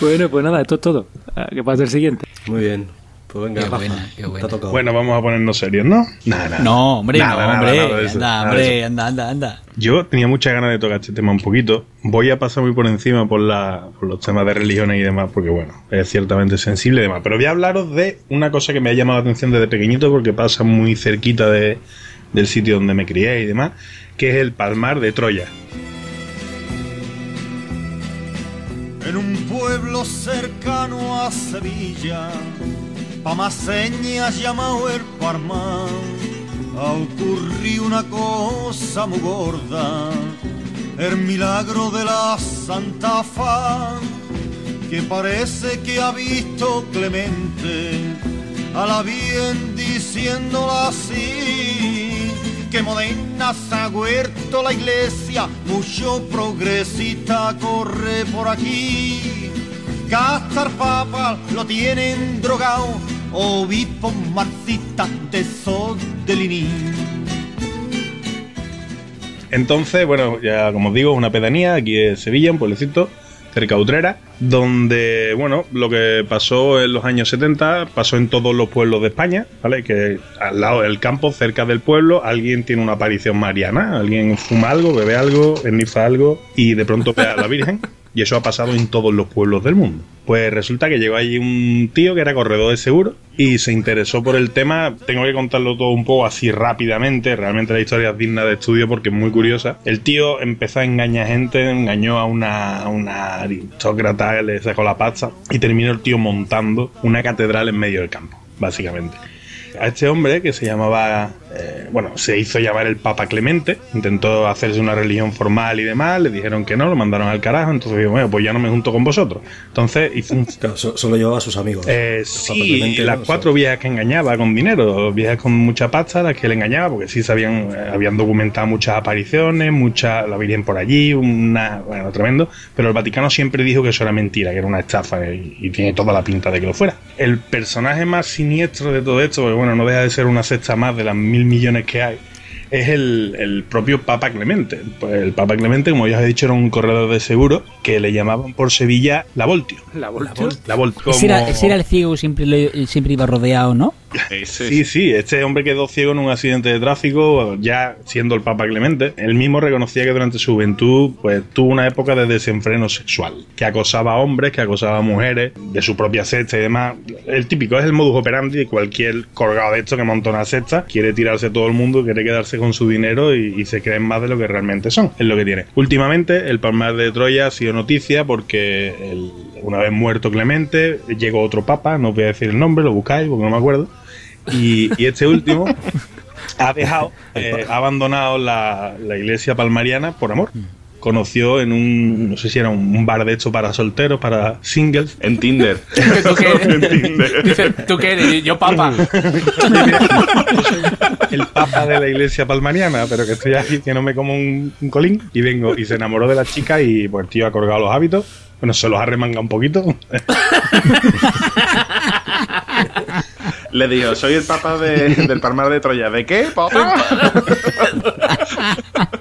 bueno, pues nada, esto es todo. Ah, ¿Qué pasa el siguiente? Muy bien. Pues venga, Qué buena, qué te buena. Bueno, vamos a ponernos serios, ¿no? Nada, nada. No, hombre, Nada, no, nada, hombre. nada anda, hombre, anda, anda, anda. Yo tenía muchas ganas de tocar este tema un poquito. Voy a pasar muy por encima por, la, por los temas de religiones y demás, porque bueno, es ciertamente sensible y demás. Pero voy a hablaros de una cosa que me ha llamado la atención desde pequeñito, porque pasa muy cerquita de, del sitio donde me crié y demás, que es el Palmar de Troya. En un pueblo cercano a Sevilla, pa' más señas llamado el Parmán, ha ocurrido una cosa muy gorda, el milagro de la Santa Fa, que parece que ha visto Clemente a la bien diciéndola así, que moderna se ha huerto la iglesia, mucho progresista corre por aquí. Gastar papa lo tienen drogado, obispo marxista de Sodelini. Entonces, bueno, ya como os digo, una pedanía aquí en Sevilla, un pueblecito cerca de Utrera, donde, bueno, lo que pasó en los años 70 pasó en todos los pueblos de España, ¿vale? Que al lado del campo, cerca del pueblo, alguien tiene una aparición mariana, alguien fuma algo, bebe algo, esnifa algo y de pronto ve a la Virgen. Y eso ha pasado en todos los pueblos del mundo. Pues resulta que llegó allí un tío que era corredor de seguro y se interesó por el tema. Tengo que contarlo todo un poco así rápidamente. Realmente la historia es digna de estudio porque es muy curiosa. El tío empezó a engañar gente, engañó a una, una aristócrata, le sacó la pasta y terminó el tío montando una catedral en medio del campo, básicamente. A este hombre que se llamaba, eh, bueno, se hizo llamar el Papa Clemente, intentó hacerse una religión formal y demás, le dijeron que no, lo mandaron al carajo, entonces dijo, bueno, pues ya no me junto con vosotros. Entonces hizo un Claro, solo llevaba a sus amigos. eh, sí, Clemente, las ¿no? cuatro viejas que engañaba con dinero, viejas con mucha pasta, las que le engañaba, porque sí sabían, eh, habían documentado muchas apariciones, muchas, la Virgen por allí, una, bueno, tremendo, pero el Vaticano siempre dijo que eso era mentira, que era una estafa y, y tiene toda la pinta de que lo fuera. El personaje más siniestro de todo esto, porque bueno, no deja de ser una sexta más de las mil millones que hay, es el, el propio Papa Clemente. Pues el Papa Clemente, como ya os he dicho, era un corredor de seguro que le llamaban por Sevilla la Voltio. La Voltio. La Voltio. Ese, era, como- ese era el ciego, siempre, lo- siempre iba rodeado, ¿no? Ese Sí, sí, este hombre quedó ciego en un accidente de tráfico, ya siendo el Papa Clemente. Él mismo reconocía que durante su juventud pues, tuvo una época de desenfreno sexual, que acosaba a hombres, que acosaba a mujeres, de su propia secta y demás. El típico es el modus operandi de cualquier colgado de esto que monta una secta, quiere tirarse todo el mundo, quiere quedarse con su dinero y, y se creen más de lo que realmente son. Es lo que tiene. Últimamente, el Palmar de Troya ha sido noticia porque el- una vez muerto Clemente, llegó otro Papa, no os voy a decir el nombre, lo buscáis porque no me acuerdo. Y, y este último ha dejado, eh, ha abandonado la, la iglesia palmariana por amor. Conoció en un, no sé si era un, bar de hecho para solteros, para singles. En Tinder. ¿Tú qué En eres? Tinder. Dice, ¿tú qué eres? Yo, papa. el papa de la iglesia palmariana, pero que estoy aquí que no me como un, un colín y vengo y se enamoró de la chica y pues el tío ha colgado los hábitos. Bueno, se los ha remangado un poquito. Le dijo, soy el papa de- del Palmar de Troya. ¿De qué, papá?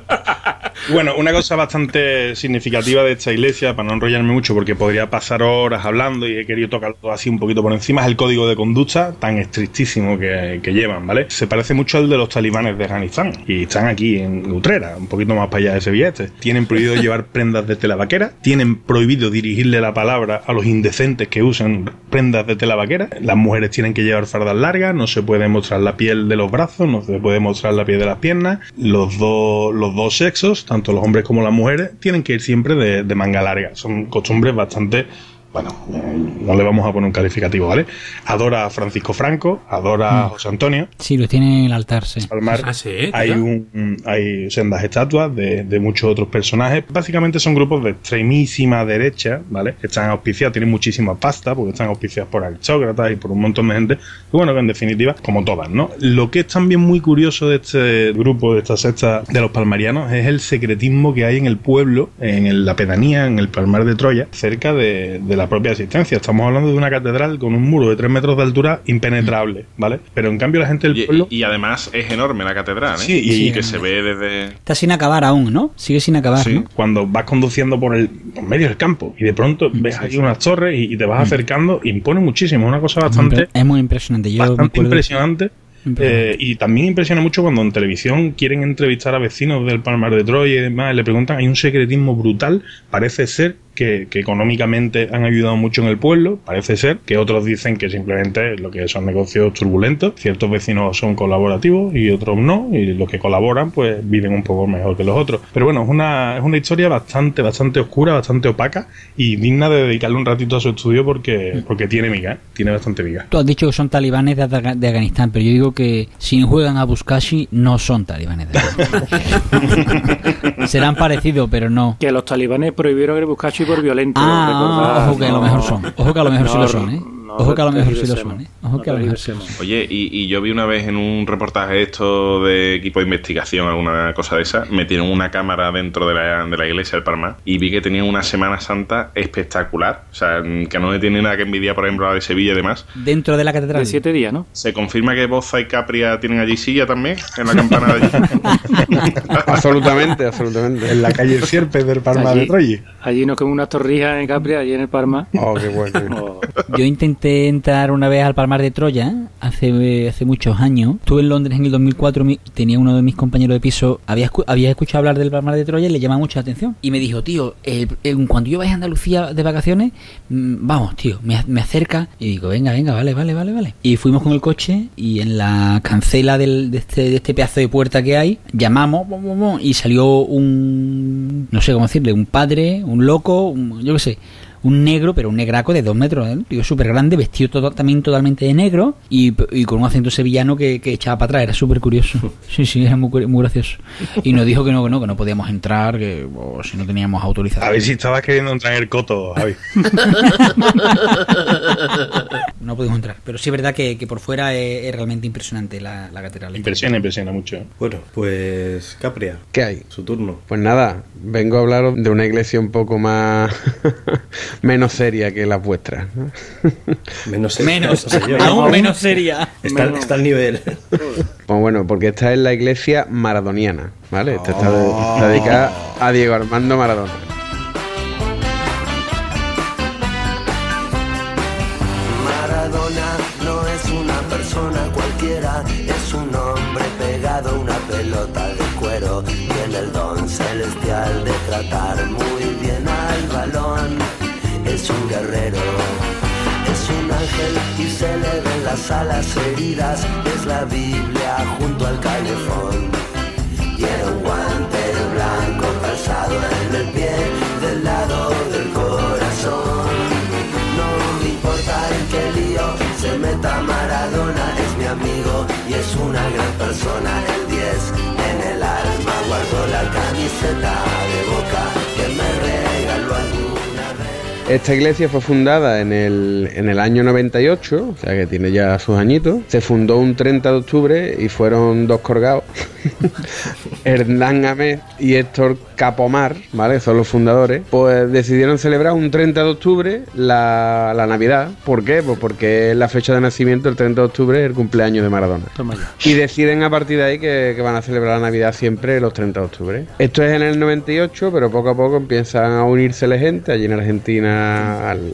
Bueno, una cosa bastante significativa de esta iglesia, para no enrollarme mucho, porque podría pasar horas hablando y he querido tocar todo así un poquito por encima, es el código de conducta tan estrictísimo que, que llevan, ¿vale? Se parece mucho al de los talibanes de Afganistán y están aquí en Utrera, un poquito más para allá de Sevilla este. Tienen prohibido llevar prendas de tela vaquera, tienen prohibido dirigirle la palabra a los indecentes que usan prendas de tela vaquera, las mujeres tienen que llevar fardas largas, no se puede mostrar la piel de los brazos, no se puede mostrar la piel de las piernas, los dos, los dos sexos, tanto los hombres como las mujeres, tienen que ir siempre de, de manga larga. Son costumbres bastante, bueno, eh, no le vamos a poner un calificativo, ¿vale? Adora a Francisco Franco, adora a José Antonio. Sí, lo tiene en el altar, sí. Palmar Ah, sí, hay, tío. un, un- hay sendas estatuas de, de muchos otros personajes. Básicamente son grupos de extremísima derecha, ¿vale? Que están auspiciados, tienen muchísima pasta porque están auspiciados por aristócratas y por un montón de gente. Y bueno, que en definitiva, como todas, ¿no? Lo que es también muy curioso de este grupo, de esta secta de los palmarianos, es el secretismo que hay en el pueblo, en el- la pedanía, en el Palmar de Troya, cerca de, de la la propia existencia. Estamos hablando de una catedral con un muro de 3 metros de altura impenetrable, ¿vale? Pero en cambio la gente del Y, pueblo... y además es enorme la catedral, ¿eh? Sí, y- y que se ve desde... Está sin acabar aún, ¿no? Sigue sin acabar, Sí, ¿no? cuando vas conduciendo por el por medio del campo y de pronto ves ahí unas torres y, y te vas acercando, impone muchísimo. Es una cosa bastante, Es muy impresionante. Yo bastante impresionante. Eh, y también impresiona mucho cuando en televisión quieren entrevistar a vecinos del Palmar de Troya y demás, y le preguntan, hay un secretismo brutal, parece ser que, que económicamente han ayudado mucho en el pueblo, parece ser que otros dicen que simplemente lo que son negocios turbulentos, ciertos vecinos son colaborativos y otros no, y los que colaboran pues viven un poco mejor que los otros. Pero bueno, es una, es una historia bastante, bastante oscura, bastante opaca y digna de dedicarle un ratito a su estudio porque, porque tiene miga, ¿eh? tiene bastante miga. Tú has dicho que son talibanes de, de Afganistán, pero yo digo que si juegan a Buskashi no son talibanes de Afganistán. Serán parecidos, pero no. Que los talibanes prohibieron el Buskashi por violento. Ah, ojo que a lo No. mejor son. Ojo que a lo mejor sí lo son, ¿eh? No Ojo que a lo mejor sí lo son, ¿eh? Ojo no que a lo mejor. Oye, y, y yo vi una vez en un reportaje esto de equipo de investigación, alguna cosa de esa, metieron una cámara dentro de la, de la iglesia del Parma y vi que tenían una Semana Santa espectacular. O sea, que no le tiene nada que envidiar, por ejemplo, a la de Sevilla y demás. Dentro de la catedral. De siete días, ¿no? ¿Se confirma que Boza y Capria tienen allí silla también? En la campana de allí. Absolutamente, absolutamente. En la calle Sierpe del Palmar Allí- de Troya. Allí nos comemos unas torrijas en Capri, allí en el Parma. Oh, qué bueno. Oh, Yo intenté entrar una vez al Palmar de Troya hace, hace muchos años. Estuve en Londres en el 2004. mi- tenía uno de mis compañeros de piso. Había, había escuchado hablar del Palmar de Troya y le llamaba mucho la atención. Y me dijo, tío, el- cuando yo vaya a Andalucía de vacaciones, mm, vamos, tío, me, me acerca. Y digo, venga, venga, vale, vale, vale, vale. Y fuimos con el coche y en la cancela del- de, este, de este pedazo de puerta que hay, llamamos y salió un, no sé cómo decirle, un padre, un loco, un- yo qué sé un negro, pero un negraco de dos metros, ¿eh? digo, súper grande, vestido todo, también totalmente de negro y, y con un acento sevillano que, que echaba para atrás, era súper curioso. Sí, sí, era muy, muy gracioso. Y nos dijo que no, que no, que no podíamos entrar, que si no teníamos autorización. A ver si estabas queriendo entrar en el coto, Javi. No podemos entrar. Pero sí es verdad que, que por fuera es, es realmente impresionante la, la catedral. Impresiona, impresiona mucho. Bueno, pues Capria, ¿Qué hay? su turno. Pues nada, vengo a hablaros de una iglesia un poco más menos seria que las vuestras. ¿no? Menos, aún menos seria. Está, Menos. está al nivel. Pues bueno, porque esta es la iglesia maradoniana, ¿vale? Esta está, de- está dedicada a Diego Armando Maradona. Maradona no es una persona cualquiera, es un hombre pegado a una pelota de cuero. Tiene el don celestial de tratar muy las heridas. Es la Biblia junto al calefón. Tiene un guante blanco calzado en el pie del lado del corazón. No me importa en qué lío se meta Maradona, es mi amigo y es una gran persona. El 10 en el alma guardo la camiseta Esta iglesia fue fundada en el, en el año 98, o sea que tiene ya sus añitos. Se fundó un 30 de octubre y fueron dos colgados, Hernán Amet y Héctor Capomar, ¿vale? Son los fundadores. Pues decidieron celebrar un 30 de octubre la, la Navidad. ¿Por qué? Pues porque es la fecha de nacimiento, el 30 de octubre, es el cumpleaños de Maradona. Y deciden a partir de ahí que, que van a celebrar la Navidad siempre los 30 de octubre. Esto es en el 98, pero poco a poco empiezan a unirse la gente. Allí en Argentina al-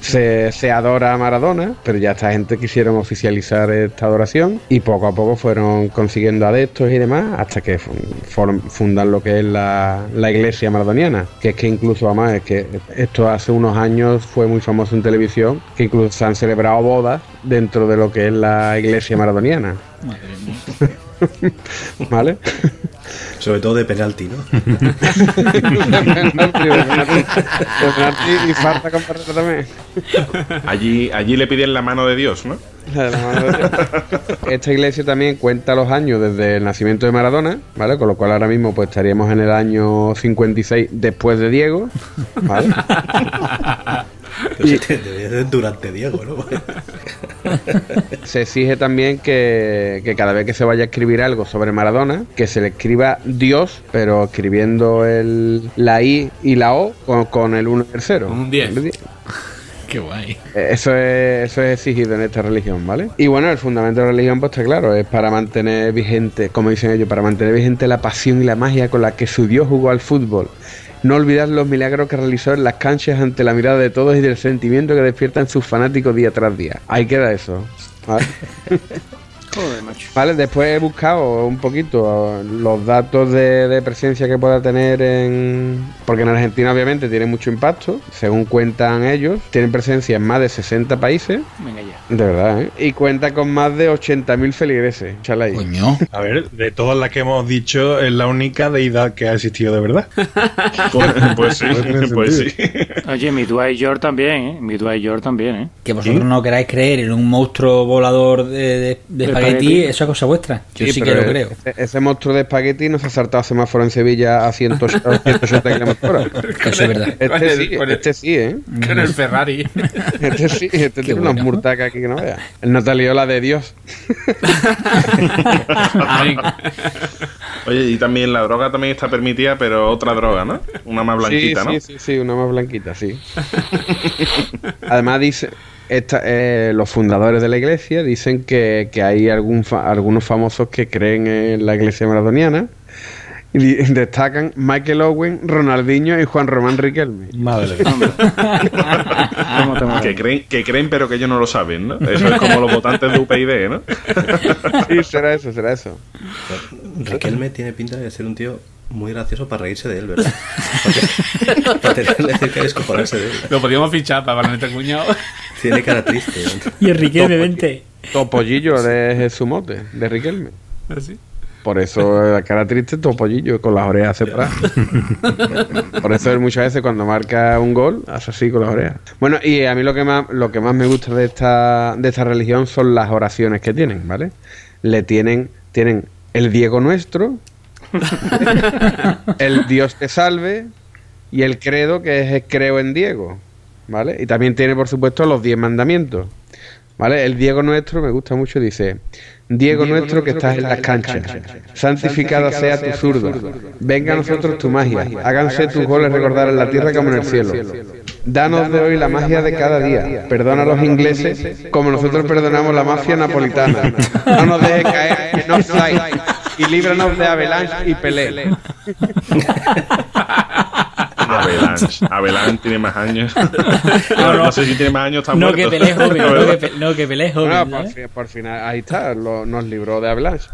se, se adora a Maradona, pero ya esta gente quisieron oficializar esta adoración y poco a poco fueron consiguiendo adeptos y demás hasta que fundan lo que es la, la iglesia maradoniana. Que es que incluso, además, es que esto hace unos años fue muy famoso en televisión, que incluso se han celebrado bodas dentro de lo que es la iglesia maradoniana. ¿Vale? Sobre todo de penalti, ¿no? y falta también. Allí, allí le piden la mano de Dios, ¿no? Esta iglesia también cuenta los años desde el nacimiento de Maradona, ¿vale? Con lo cual ahora mismo pues estaríamos en el año 56 después de Diego, ¿vale? Ser durante Diego, ¿no? Se exige también que, que cada vez que se vaya a escribir algo sobre Maradona, que se le escriba Dios, pero escribiendo el, la I y la O con, con el 1 y el 0. Con un 10. Qué guay. Eh, Eso es, eso es exigido en esta religión, ¿vale? Y bueno, el fundamento de la religión, pues está claro, es para mantener vigente, como dicen ellos, para mantener vigente la pasión y la magia con la que su Dios jugó al fútbol. No olvidar los milagros que realizó en las canchas ante la mirada de todos y del sentimiento que despiertan sus fanáticos día tras día. Ahí queda eso. Joder, macho. Vale, después he buscado un poquito los datos de, de presencia que pueda tener en... Porque en Argentina obviamente tiene mucho impacto, según cuentan ellos, tienen presencia en más de 60 países, Venga ya. de verdad, ¿eh? Y cuenta con más de 80.000 feligreses. Échale ahí. Coño. A ver, de todas las que hemos dicho, es la única deidad que ha existido de verdad. Pues sí, pues sí. Oye, mi Dwight York también, ¿eh? Mi Dwight York también, ¿eh? Que vosotros no queráis creer en un monstruo volador de, de, de De espagueti, espagueti. eso es cosa vuestra. Yo sí, que lo creo. Ese, ese monstruo de espagueti no se ha saltado semáforo en Sevilla a 180 180 kilómetros por hora. Eso es verdad. Con Este el- sí, el- este sí, ¿eh? Con el Ferrari. Este sí, este tiene unos bueno. murtacas aquí que no veas. El no te lió la de Dios. Oye, y también la droga también está permitida, pero otra droga, ¿no? Una más blanquita, sí, ¿no? Sí, sí, sí, una más blanquita, sí. Además dice, esta- eh, los fundadores de la iglesia dicen que, que hay algún fa- algunos famosos que creen en la iglesia maradoniana. Y destacan Michael Owen, Ronaldinho y Juan Román Riquelme. Madre. Que creen, que creen, pero que ellos no lo saben, ¿no? Eso es como los votantes de UPyD, ¿no? Sí, será eso, será eso. Riquelme tiene pinta de ser un tío muy gracioso para reírse de él, ¿verdad? Porque- para tenerle cerca y descojonarse de él. Lo podíamos fichar para nuestro cuñado. Tiene cara triste. ¿no? Y Enrique de 20. Topollillo de su mote, de Riquelme. Así. Por eso la cara triste, topollillo, con las orejas separadas. Por eso él muchas veces cuando marca un gol, hace así con las orejas. Bueno, y a mí lo que más, lo que más me gusta de esta, de esta religión son las oraciones que tienen, ¿vale? Le tienen, tienen el Diego nuestro, el Dios te salve y el credo que es el creo en Diego, ¿vale? Y también tiene, por supuesto, los diez mandamientos. ¿Vale? El Diego nuestro me gusta mucho, dice, Diego, nuestro que estás en las canchas, santificada sea tu zurdo, venga a nosotros tu magia, háganse tus goles recordar en la tierra como en el cielo. Danos de hoy la magia de cada día, perdona a los ingleses como nosotros perdonamos la mafia napolitana. No nos dejes caer en offside y líbranos de Avalanche y Pelé. Avalanche. Avalanche tiene más años. no, no sé si tiene más años, está No muerto. que Pelé joven, no que, Pe- no que Pelé es joven. Bueno, por, ¿sabes? fin, por final, ahí está, lo- nos libró de Avalanche.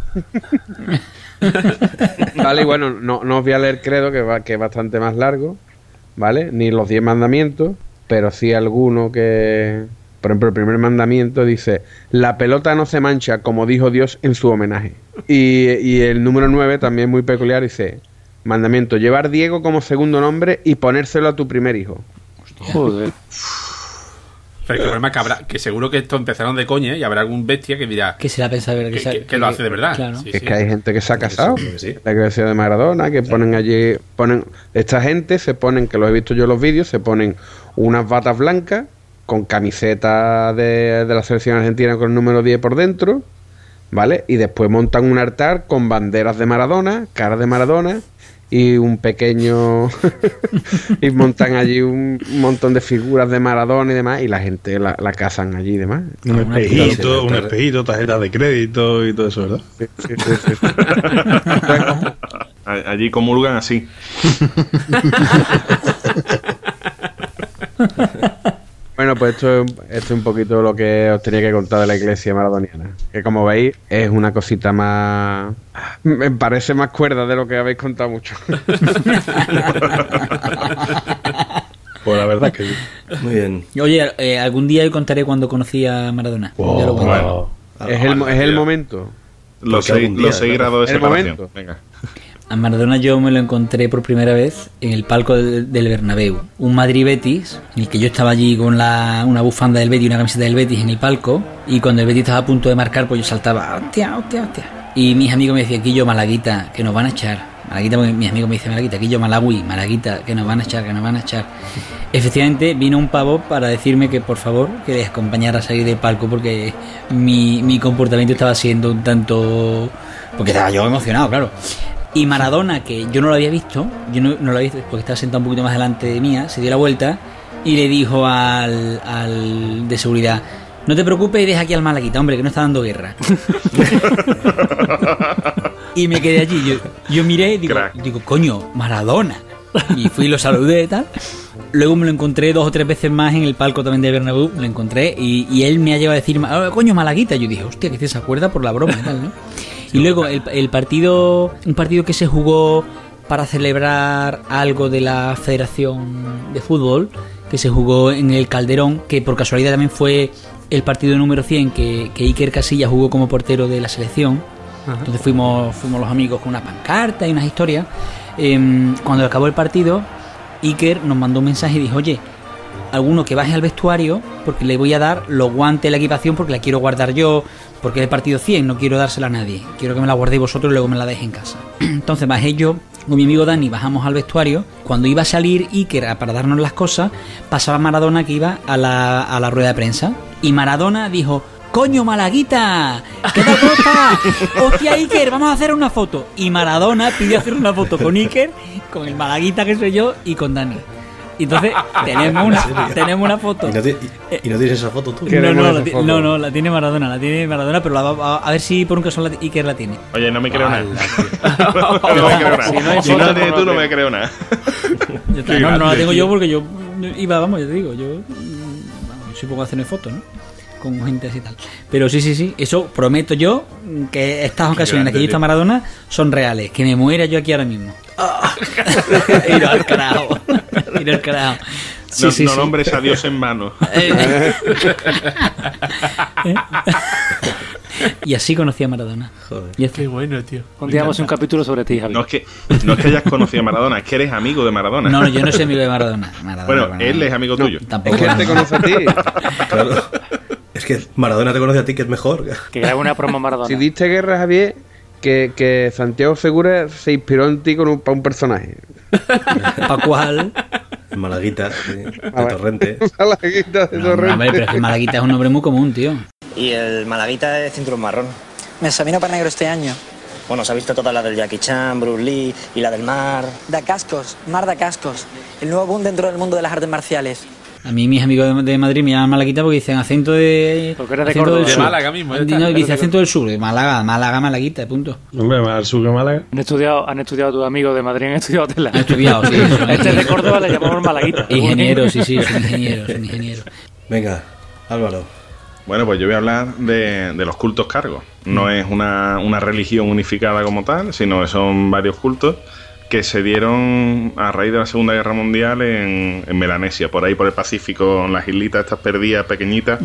vale, y bueno, no, no os voy a leer credo, que, va, que es bastante más largo, ¿vale? Ni los diez mandamientos, pero sí alguno que... Por ejemplo, el primer mandamiento dice, la pelota no se mancha, como dijo Dios en su homenaje. Y, y el número 9, también muy peculiar, dice, mandamiento, llevar Diego como segundo nombre y ponérselo a tu primer hijo. Joder. Pero el problema es que habrá, que seguro que esto empezaron de coña ¿eh? y habrá algún bestia que dirá Que se la pensa ver que, se- que- que lo hace de verdad. Claro. Sí, Que sí. es que hay gente que se ha casado. Sí. La iglesia de Maradona, que ponen allí, ponen, esta gente se ponen, que lo he visto yo en los vídeos, se ponen unas batas blancas con camiseta de, de la selección argentina con el número 10 por dentro, ¿vale? Y después montan un altar con banderas de Maradona, caras de Maradona y un pequeño y montan allí un montón de figuras de Maradona y demás y la gente la, la casan allí y demás. Un espejito, un espejito, tarjeta de crédito y todo eso, ¿verdad? Sí, sí, sí, Allí comulgan así. Bueno, pues esto, es- esto es un poquito lo que os tenía que contar de la iglesia maradoniana. Que como veis, es una cosita más... Me parece más cuerda de lo que habéis contado mucho. Pues la verdad que... Muy bien. Oye, eh, algún día yo contaré cuando conocí a Maradona. Wow, Ya lo wow. es, el, mo- es el momento. Los seis, los seis grados de El separación. momento. Venga. A Maradona yo me lo encontré por primera vez en el palco del, Bernabéu. Un Madrid-Betis, en el que yo estaba allí con una bufanda del Betis y una camiseta del Betis en el palco. Y cuando el Betis estaba a punto de marcar, pues yo saltaba, hostia, hostia, hostia. Y mis amigos me decían, Quillo, Malaguita, que nos van a echar. Malaguita, mis amigos me dicen, Malaguita, Quillo, Malagui, Malaguita, que nos van a echar, que nos van a echar. Efectivamente, vino un pavo para decirme que por favor que les acompañara a salir del palco porque mi, mi comportamiento estaba siendo un tanto... Porque estaba yo emocionado, claro. Y Maradona, que yo no lo había visto, yo no, no lo había visto porque estaba sentado un poquito más delante de mía, se dio la vuelta y le dijo al, al de seguridad, no te preocupes y deja aquí al malaguita, hombre, que no está dando guerra. y me quedé allí. Yo, yo miré y digo, Crack. digo, coño, Maradona. Y fui y lo saludé y tal. Luego me lo encontré dos o tres veces más en el palco también de Bernabéu, lo encontré y, y él me ha llegado a decir, "Ah, coño, Malaguita. Yo dije, hostia, que se acuerda por la broma y tal, ¿no? Y luego el, el partido, un partido que se jugó para celebrar algo de la Federación de Fútbol, que se jugó en el Calderón, que por casualidad también fue el partido número 100 que, que Iker Casillas jugó como portero de la selección. Entonces fuimos, fuimos los amigos con una pancarta y unas historias. Em, cuando acabó el partido, Iker nos mandó un mensaje y dijo, oye, alguno que baje al vestuario porque le voy a dar los guantes, la equipación porque la quiero guardar yo, porque el partido 100, no quiero dársela a nadie. Quiero que me la guardéis vosotros y luego me la dejéis en casa. Entonces bajé yo con mi amigo Dani, bajamos al vestuario. Cuando iba a salir Iker para darnos las cosas, pasaba Maradona que iba a la, a la rueda de prensa. Y Maradona dijo, coño Malaguita, ¿qué tal? Hostia Iker, vamos a hacer una foto. Y Maradona pidió hacer una foto con Iker, con el Malaguita que soy yo y con Dani. Y entonces tenemos una, tenemos una foto. ¿Y no, ti- y- y no tienes esa foto tú? No, no, la, foto. no, no, la tiene Maradona, la tiene Maradona, pero la va- a, a ver si por un caso la, Iker la tiene. Oye, no me creo nada. No me creo nada. Si no Si la tienes tú, no me creo. nada. No, no la tengo yo porque yo iba, vamos, ya te digo, yo yo soy poco a hacerme fotos, ¿no? Con gente así y tal. Pero sí, sí, sí, eso prometo yo que estas ocasiones en las que yo he visto a Maradona son reales, que me muera yo aquí ahora mismo. Ir al carajo. Ir al carajo. Sí, no sí, no sí. nombres a Dios en vano. Eh. y así conocí a Maradona. Joder. Y Qué bueno, tío. Continuamos un capítulo sobre ti, Javi. No es, que, no es que hayas conocido a Maradona, es que eres amigo de Maradona. No, no, yo no soy amigo de Maradona. Maradona, bueno, Maradona. él es amigo tuyo. Tampoco. Es que él te no. conoce a ti. Claro. Que Maradona te conoce a ti, que es mejor. Que graba una promo Maradona. Si diste guerra, Javier, que, que Santiago Segura se inspiró en ti con un, para un personaje. ¿Para cuál? Malaguita, sí, de. Torrente. A la guita de No, Torrente. hombre, pero es que Malaguita es un nombre muy común, tío. Y el Malaguita es cinturón marrón. Me examino para negro este año. Bueno, se ha visto todas las del Jackie Chan, Bruce Lee y la del mar. Da cascos, mar da cascos. El nuevo boom dentro del mundo de las artes marciales. A mí mis amigos de, Madrid me llaman Malaguita porque dicen acento de... Porque eres de acento Córdoba. del De sur. Málaga mismo, No, está. dice acento del sur, de Málaga, Málaga, Malaguita, punto. Hombre, más sur que Málaga. Han estudiado, han estudiado tus amigos de Madrid, han estudiado tela. Han estudiado, sí. Este es de Córdoba, le llamamos Malaguita. Ingenieros, sí, sí, son ingenieros, son ingenieros. Venga, Álvaro. Bueno, pues yo voy a hablar de, de los cultos cargos. No es una, una religión unificada como tal, sino que son varios cultos que se dieron a raíz de la Segunda Guerra Mundial en, en Melanesia, por ahí por el Pacífico, en las islitas estas perdidas, pequeñitas,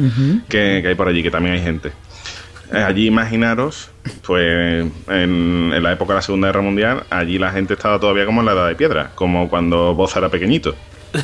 que, que hay por allí, que también hay gente. Eh, Allí imaginaros, pues en, en la época de la Segunda Guerra Mundial, allí la gente estaba todavía como en la edad de piedra, como cuando Boza era pequeñito.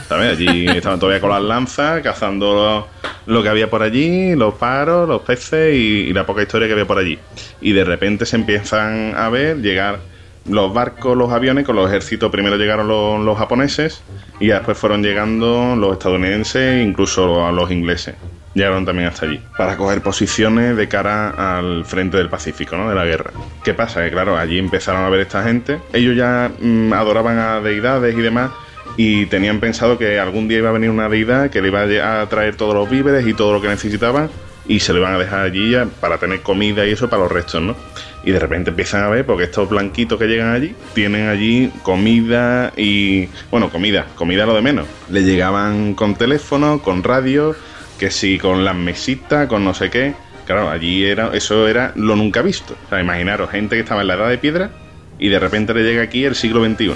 ¿Sabes? Allí estaban todavía con las lanzas, cazando lo, lo que había por allí, los paros, los peces y, y la poca historia que había por allí. Y de repente se empiezan a ver llegar los barcos, los aviones, con los ejércitos primero llegaron los, japoneses y después fueron llegando los estadounidenses e incluso a los ingleses. Llegaron también hasta allí para coger posiciones de cara al frente del Pacífico, ¿no? De la guerra. ¿Qué pasa? Que claro, allí empezaron a ver esta gente. Ellos ya mm, adoraban a deidades y demás y tenían pensado que algún día iba a venir una deidad que le iba a traer todos los víveres y todo lo que necesitaban y se lo iban a dejar allí ya para tener comida y eso para los restos, ¿no? Y de repente empiezan a ver, porque estos blanquitos que llegan allí tienen allí comida y, bueno, comida, comida lo de menos. Le llegaban con teléfono, con radio, que sí, con las mesitas, con no sé qué. Claro, allí era, eso era lo nunca visto. Imaginaros, gente que estaba en la edad de piedra y de repente le llega aquí el siglo XXI.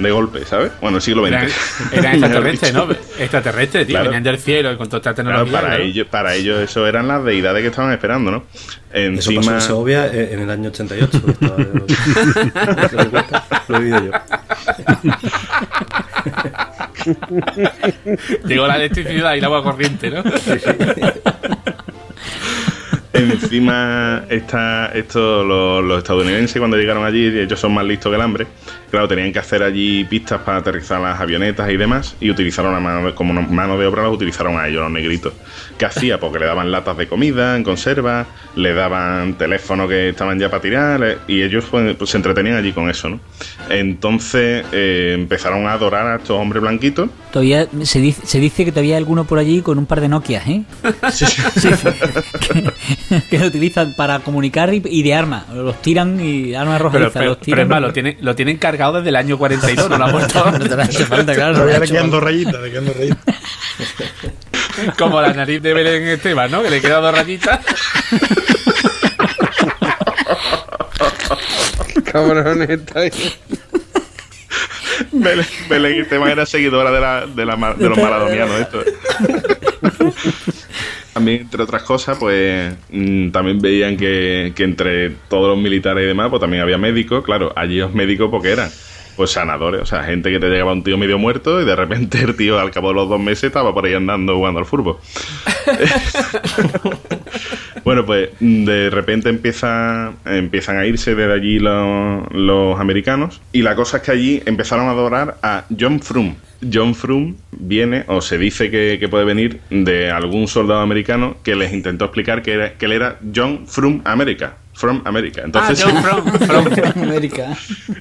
De golpe, ¿sabes? Bueno, el siglo XX. Eran, eran extraterrestres, ¿no? Extraterrestres, tío. Claro. Venían del cielo con toda esta Claro, tecnología. para, claro. ellos, para ellos eso eran las deidades que estaban esperando, ¿no? Eso Encima, pasó en Segovia eh, en el año 88. estaba. Lo he vivido yo. Llegó la electricidad y el agua corriente, ¿no? Encima está esto, los, los estadounidenses cuando llegaron allí, ellos son más listos que el hambre. Claro, tenían que hacer allí pistas para aterrizar las avionetas y demás, y utilizaron a mano como mano de obra, los utilizaron a ellos, los negritos. ¿Qué hacía? Porque le daban latas de comida en conserva, le daban teléfonos que estaban ya para tirar, y ellos pues, pues, se entretenían allí con eso, ¿no? Entonces eh, empezaron a adorar a estos hombres blanquitos. Todavía se dice, se dice que todavía hay alguno por allí con un par de Nokia, ¿eh? Sí, que, que lo utilizan para comunicar y, y de arma. Los tiran y armas Pero, arrojadizas. pero, los pero tiran. es más, lo tienen, lo tienen cargado desde el año 42, no lo han puesto. No te lo hace falta, claro. no Todavía lo ha le hecho quedan dos falta. rayitas, le quedan dos rayitas. Como la nariz de Belén Esteban, ¿no? Que le quedan dos rayitas. Cabrones, estáis. Belén, Belén Esteban era seguidora de, la, de, la de los maradonianos. Esto. También, entre otras cosas, pues mm, también veían que, que entre todos los militares y demás, pues también había médicos. Claro, allí los médicos porque eran pues sanadores, o sea, gente que te llegaba un tío medio muerto y de repente el tío al cabo de los dos meses estaba por ahí andando jugando al fútbol. Bueno, pues de repente empieza, empiezan a irse desde allí los, los americanos y la cosa es que allí empezaron a adorar a John Frum. John Frum viene, o se dice que, que puede venir de algún soldado americano que les intentó explicar que, era, que él era John Frum America. From America. Entonces ah, John From, From. América.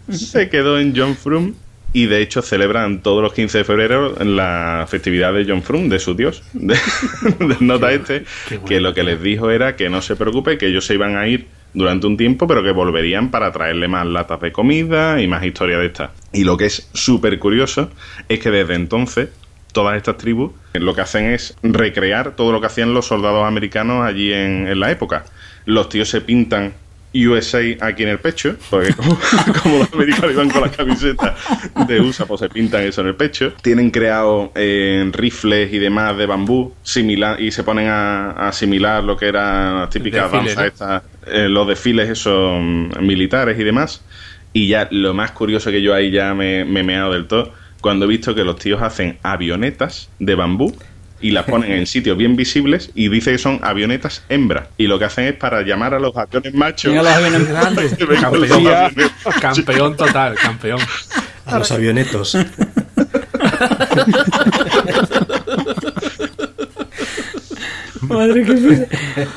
se quedó en John Frum y de hecho celebran todos los 15 de febrero la festividad de John Frum, de su dios. De, de nota este, que lo que les dijo era que no se preocupe, que ellos se iban a ir durante un tiempo, pero que volverían para traerle más latas de comida y más historia de estas. Y lo que es súper curioso es que desde entonces todas estas tribus lo que hacen es recrear todo lo que hacían los soldados americanos allí en, en la época. Los tíos se pintan USA aquí en el pecho, porque como, como los americanos iban con la camiseta de USA, pues se pintan eso en el pecho. Tienen creado eh, rifles y demás de bambú similar y se ponen a, a asimilar lo que eran las típicas danzas estas, eh, los desfiles esos mm, militares y demás. Y ya lo más curioso que yo ahí ya me, me he meado del todo, cuando he visto que los tíos hacen avionetas de bambú y las ponen en sitios bien visibles y dice que son avionetas hembra. Y lo que hacen es para llamar a los aviones machos. Venga, los aviones grandes. Campeón, aviones campeón total, campeón. A los avionetos. Madre que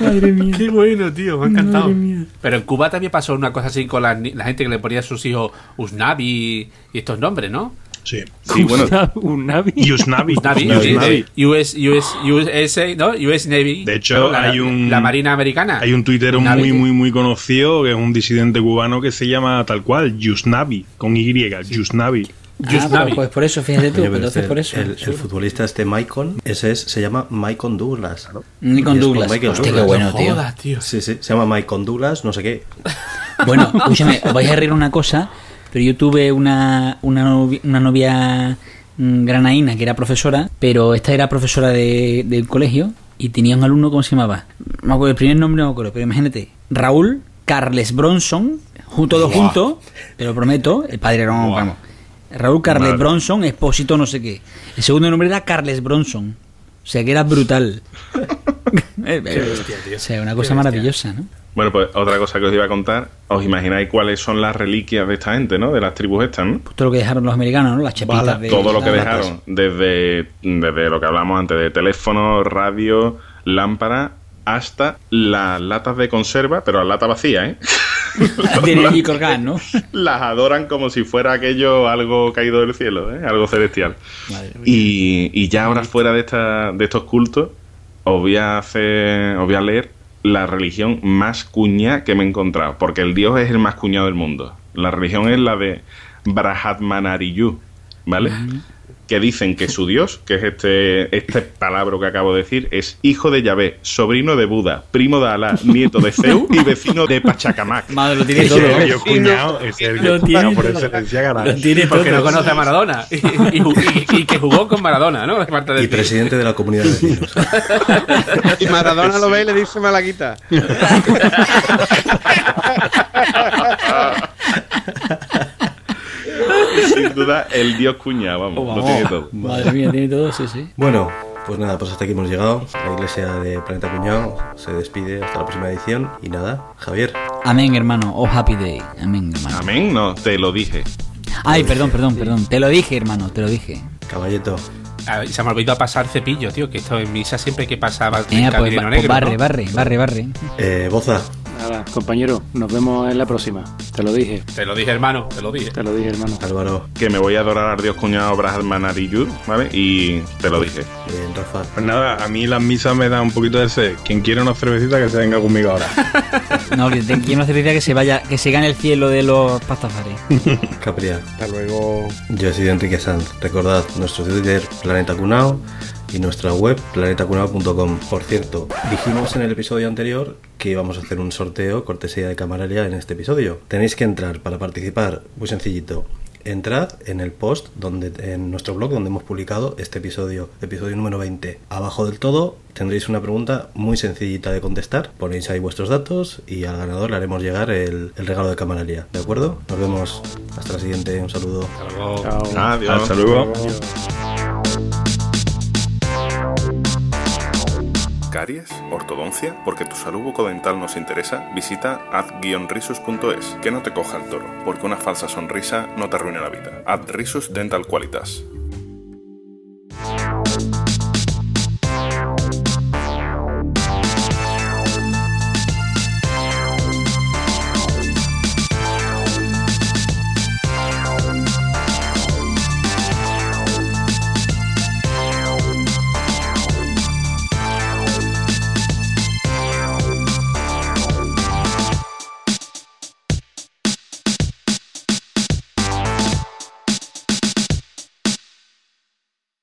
Madre mía. Qué bueno, tío, me ha encantado. Pero en Cuba también pasó una cosa así con la, ni- la gente que le ponía a sus hijos Usnavi y estos nombres, ¿no? Sí. Sí, bueno. Usnavi. Usnavi, Usnavi. US, US, USA, ¿no? US Navy. De hecho, la, hay un- la Marina Americana. Hay un tuitero Usnavi. muy, muy, muy conocido que es un disidente cubano que se llama tal cual, Yusnavi, con Y, Yusnavi. Ah, pues, por eso, fíjate tú. Oye, pero entonces este- por eso. El, el futbolista este Maicon, ese es, se llama Maicon Douglas. ¿no? Nikon Y es con Douglas. Michael Hostia, qué Douglas. bueno, tío. Jodas, tío. Sí, sí, se llama Maicon Douglas, no sé qué. Bueno, escúchame, os vais a reír una cosa, pero yo tuve una, una, novia, una novia mm, granaína que era profesora, pero esta era profesora de, del colegio y tenía un alumno, ¿cómo se llamaba? No me acuerdo el primer nombre, no me acuerdo, pero imagínate, Raúl Carles Bronson, todos juntos, te lo prometo, el padre era un... Vamos, Raúl Carles Madre. Bronson, expósito no sé qué. El segundo nombre era Carles Bronson. O sea que era brutal. Eh, eh, o sea, una cosa maravillosa, ¿no? Bueno, pues otra cosa que os iba a contar, os imagináis cuáles son las reliquias de esta gente, ¿no? De las tribus estas, ¿no? Todo lo que dejaron los americanos, ¿no? Las chapitas Bala, de... Todo lo que dejaron, desde, desde lo que hablamos antes, de teléfono, radio, lámpara, hasta las latas de conserva, pero las latas vacías, ¿eh? las adoran como si fuera aquello algo caído del cielo, ¿eh? algo celestial. Y, y ya ahora fuera de, esta, de estos cultos, os voy a hacer, os voy a leer la religión más cuñada que me he encontrado, porque el dios es el más cuñado del mundo. La religión es la de Brahmanariyu, ¿vale? Que dicen que su dios, que es este, este palabra que acabo de decir, es hijo de Yahvé, sobrino de Buda, primo de Alá, nieto de Zeus y vecino de Pachacamac. Madre, lo tiene todo. es el cuñado, es el Lo tiene cuñado por excelencia, Lo tiene Porque todo. no conoce a Maradona. Y, y- y- y que jugó con Maradona, ¿no? Y presidente de la comunidad de vecinos. Y Maradona lo ve y le dice Malaguita. Sin duda, el dios cuñado, vamos, lo Vamos. tiene todo. Madre mía, tiene todo, sí, sí. Bueno, Pues nada, pues hasta aquí hemos llegado. La iglesia de Planeta Cuñado se despide hasta la próxima edición. Y nada, Javier. Amén, hermano. Oh, happy day. Amén, hermano. Amén, no, te lo dije. Ay, perdón, perdón, perdón. Te lo dije, hermano, te lo dije. Caballeto. Ah, Se me ha olvidado pasar cepillo, tío, que esto en misa siempre que pasaba Eh, pues, negro. pues barre, ¿no? barre, barre, barre. Eh, Boza. Nada, compañero, nos vemos en la próxima. Te lo dije, Te lo dije, hermano, te lo dije. te lo dije, hermano. Álvaro. Que me voy a adorar al Dios cuñado Brahman Ariyur, ¿vale? Y te lo dije. Bien, Rafa. Pues nada, a mí las misas me dan un poquito de sed. Quien quiere una cervecita que se venga conmigo ahora. No, que te- quiero una cerveza que se vaya, que se gane el cielo de los pastafares. Capria. Hasta luego. Yo he sido Enrique Sanz. Recordad nuestro Twitter Planeta Cunao y nuestra web planetacunao.com. Por cierto, dijimos en el episodio anterior que íbamos a hacer un sorteo cortesía de Camaralia en este episodio. Tenéis que entrar para participar, muy sencillito. Entrad en el post donde en nuestro blog donde hemos publicado este episodio, episodio número 20. Abajo del todo tendréis una pregunta muy sencillita de contestar. Ponéis ahí vuestros datos y al ganador le haremos llegar el, el regalo de Camaralia. ¿De acuerdo? Nos vemos. Hasta la siguiente. Un saludo. Hasta luego. Chao. Adiós. Hasta luego. caries, ortodoncia, porque tu salud bucodental nos interesa, visita ad-risus.es. Que no te coja el toro, porque una falsa sonrisa no te arruina la vida. Ad-risus dental qualitas.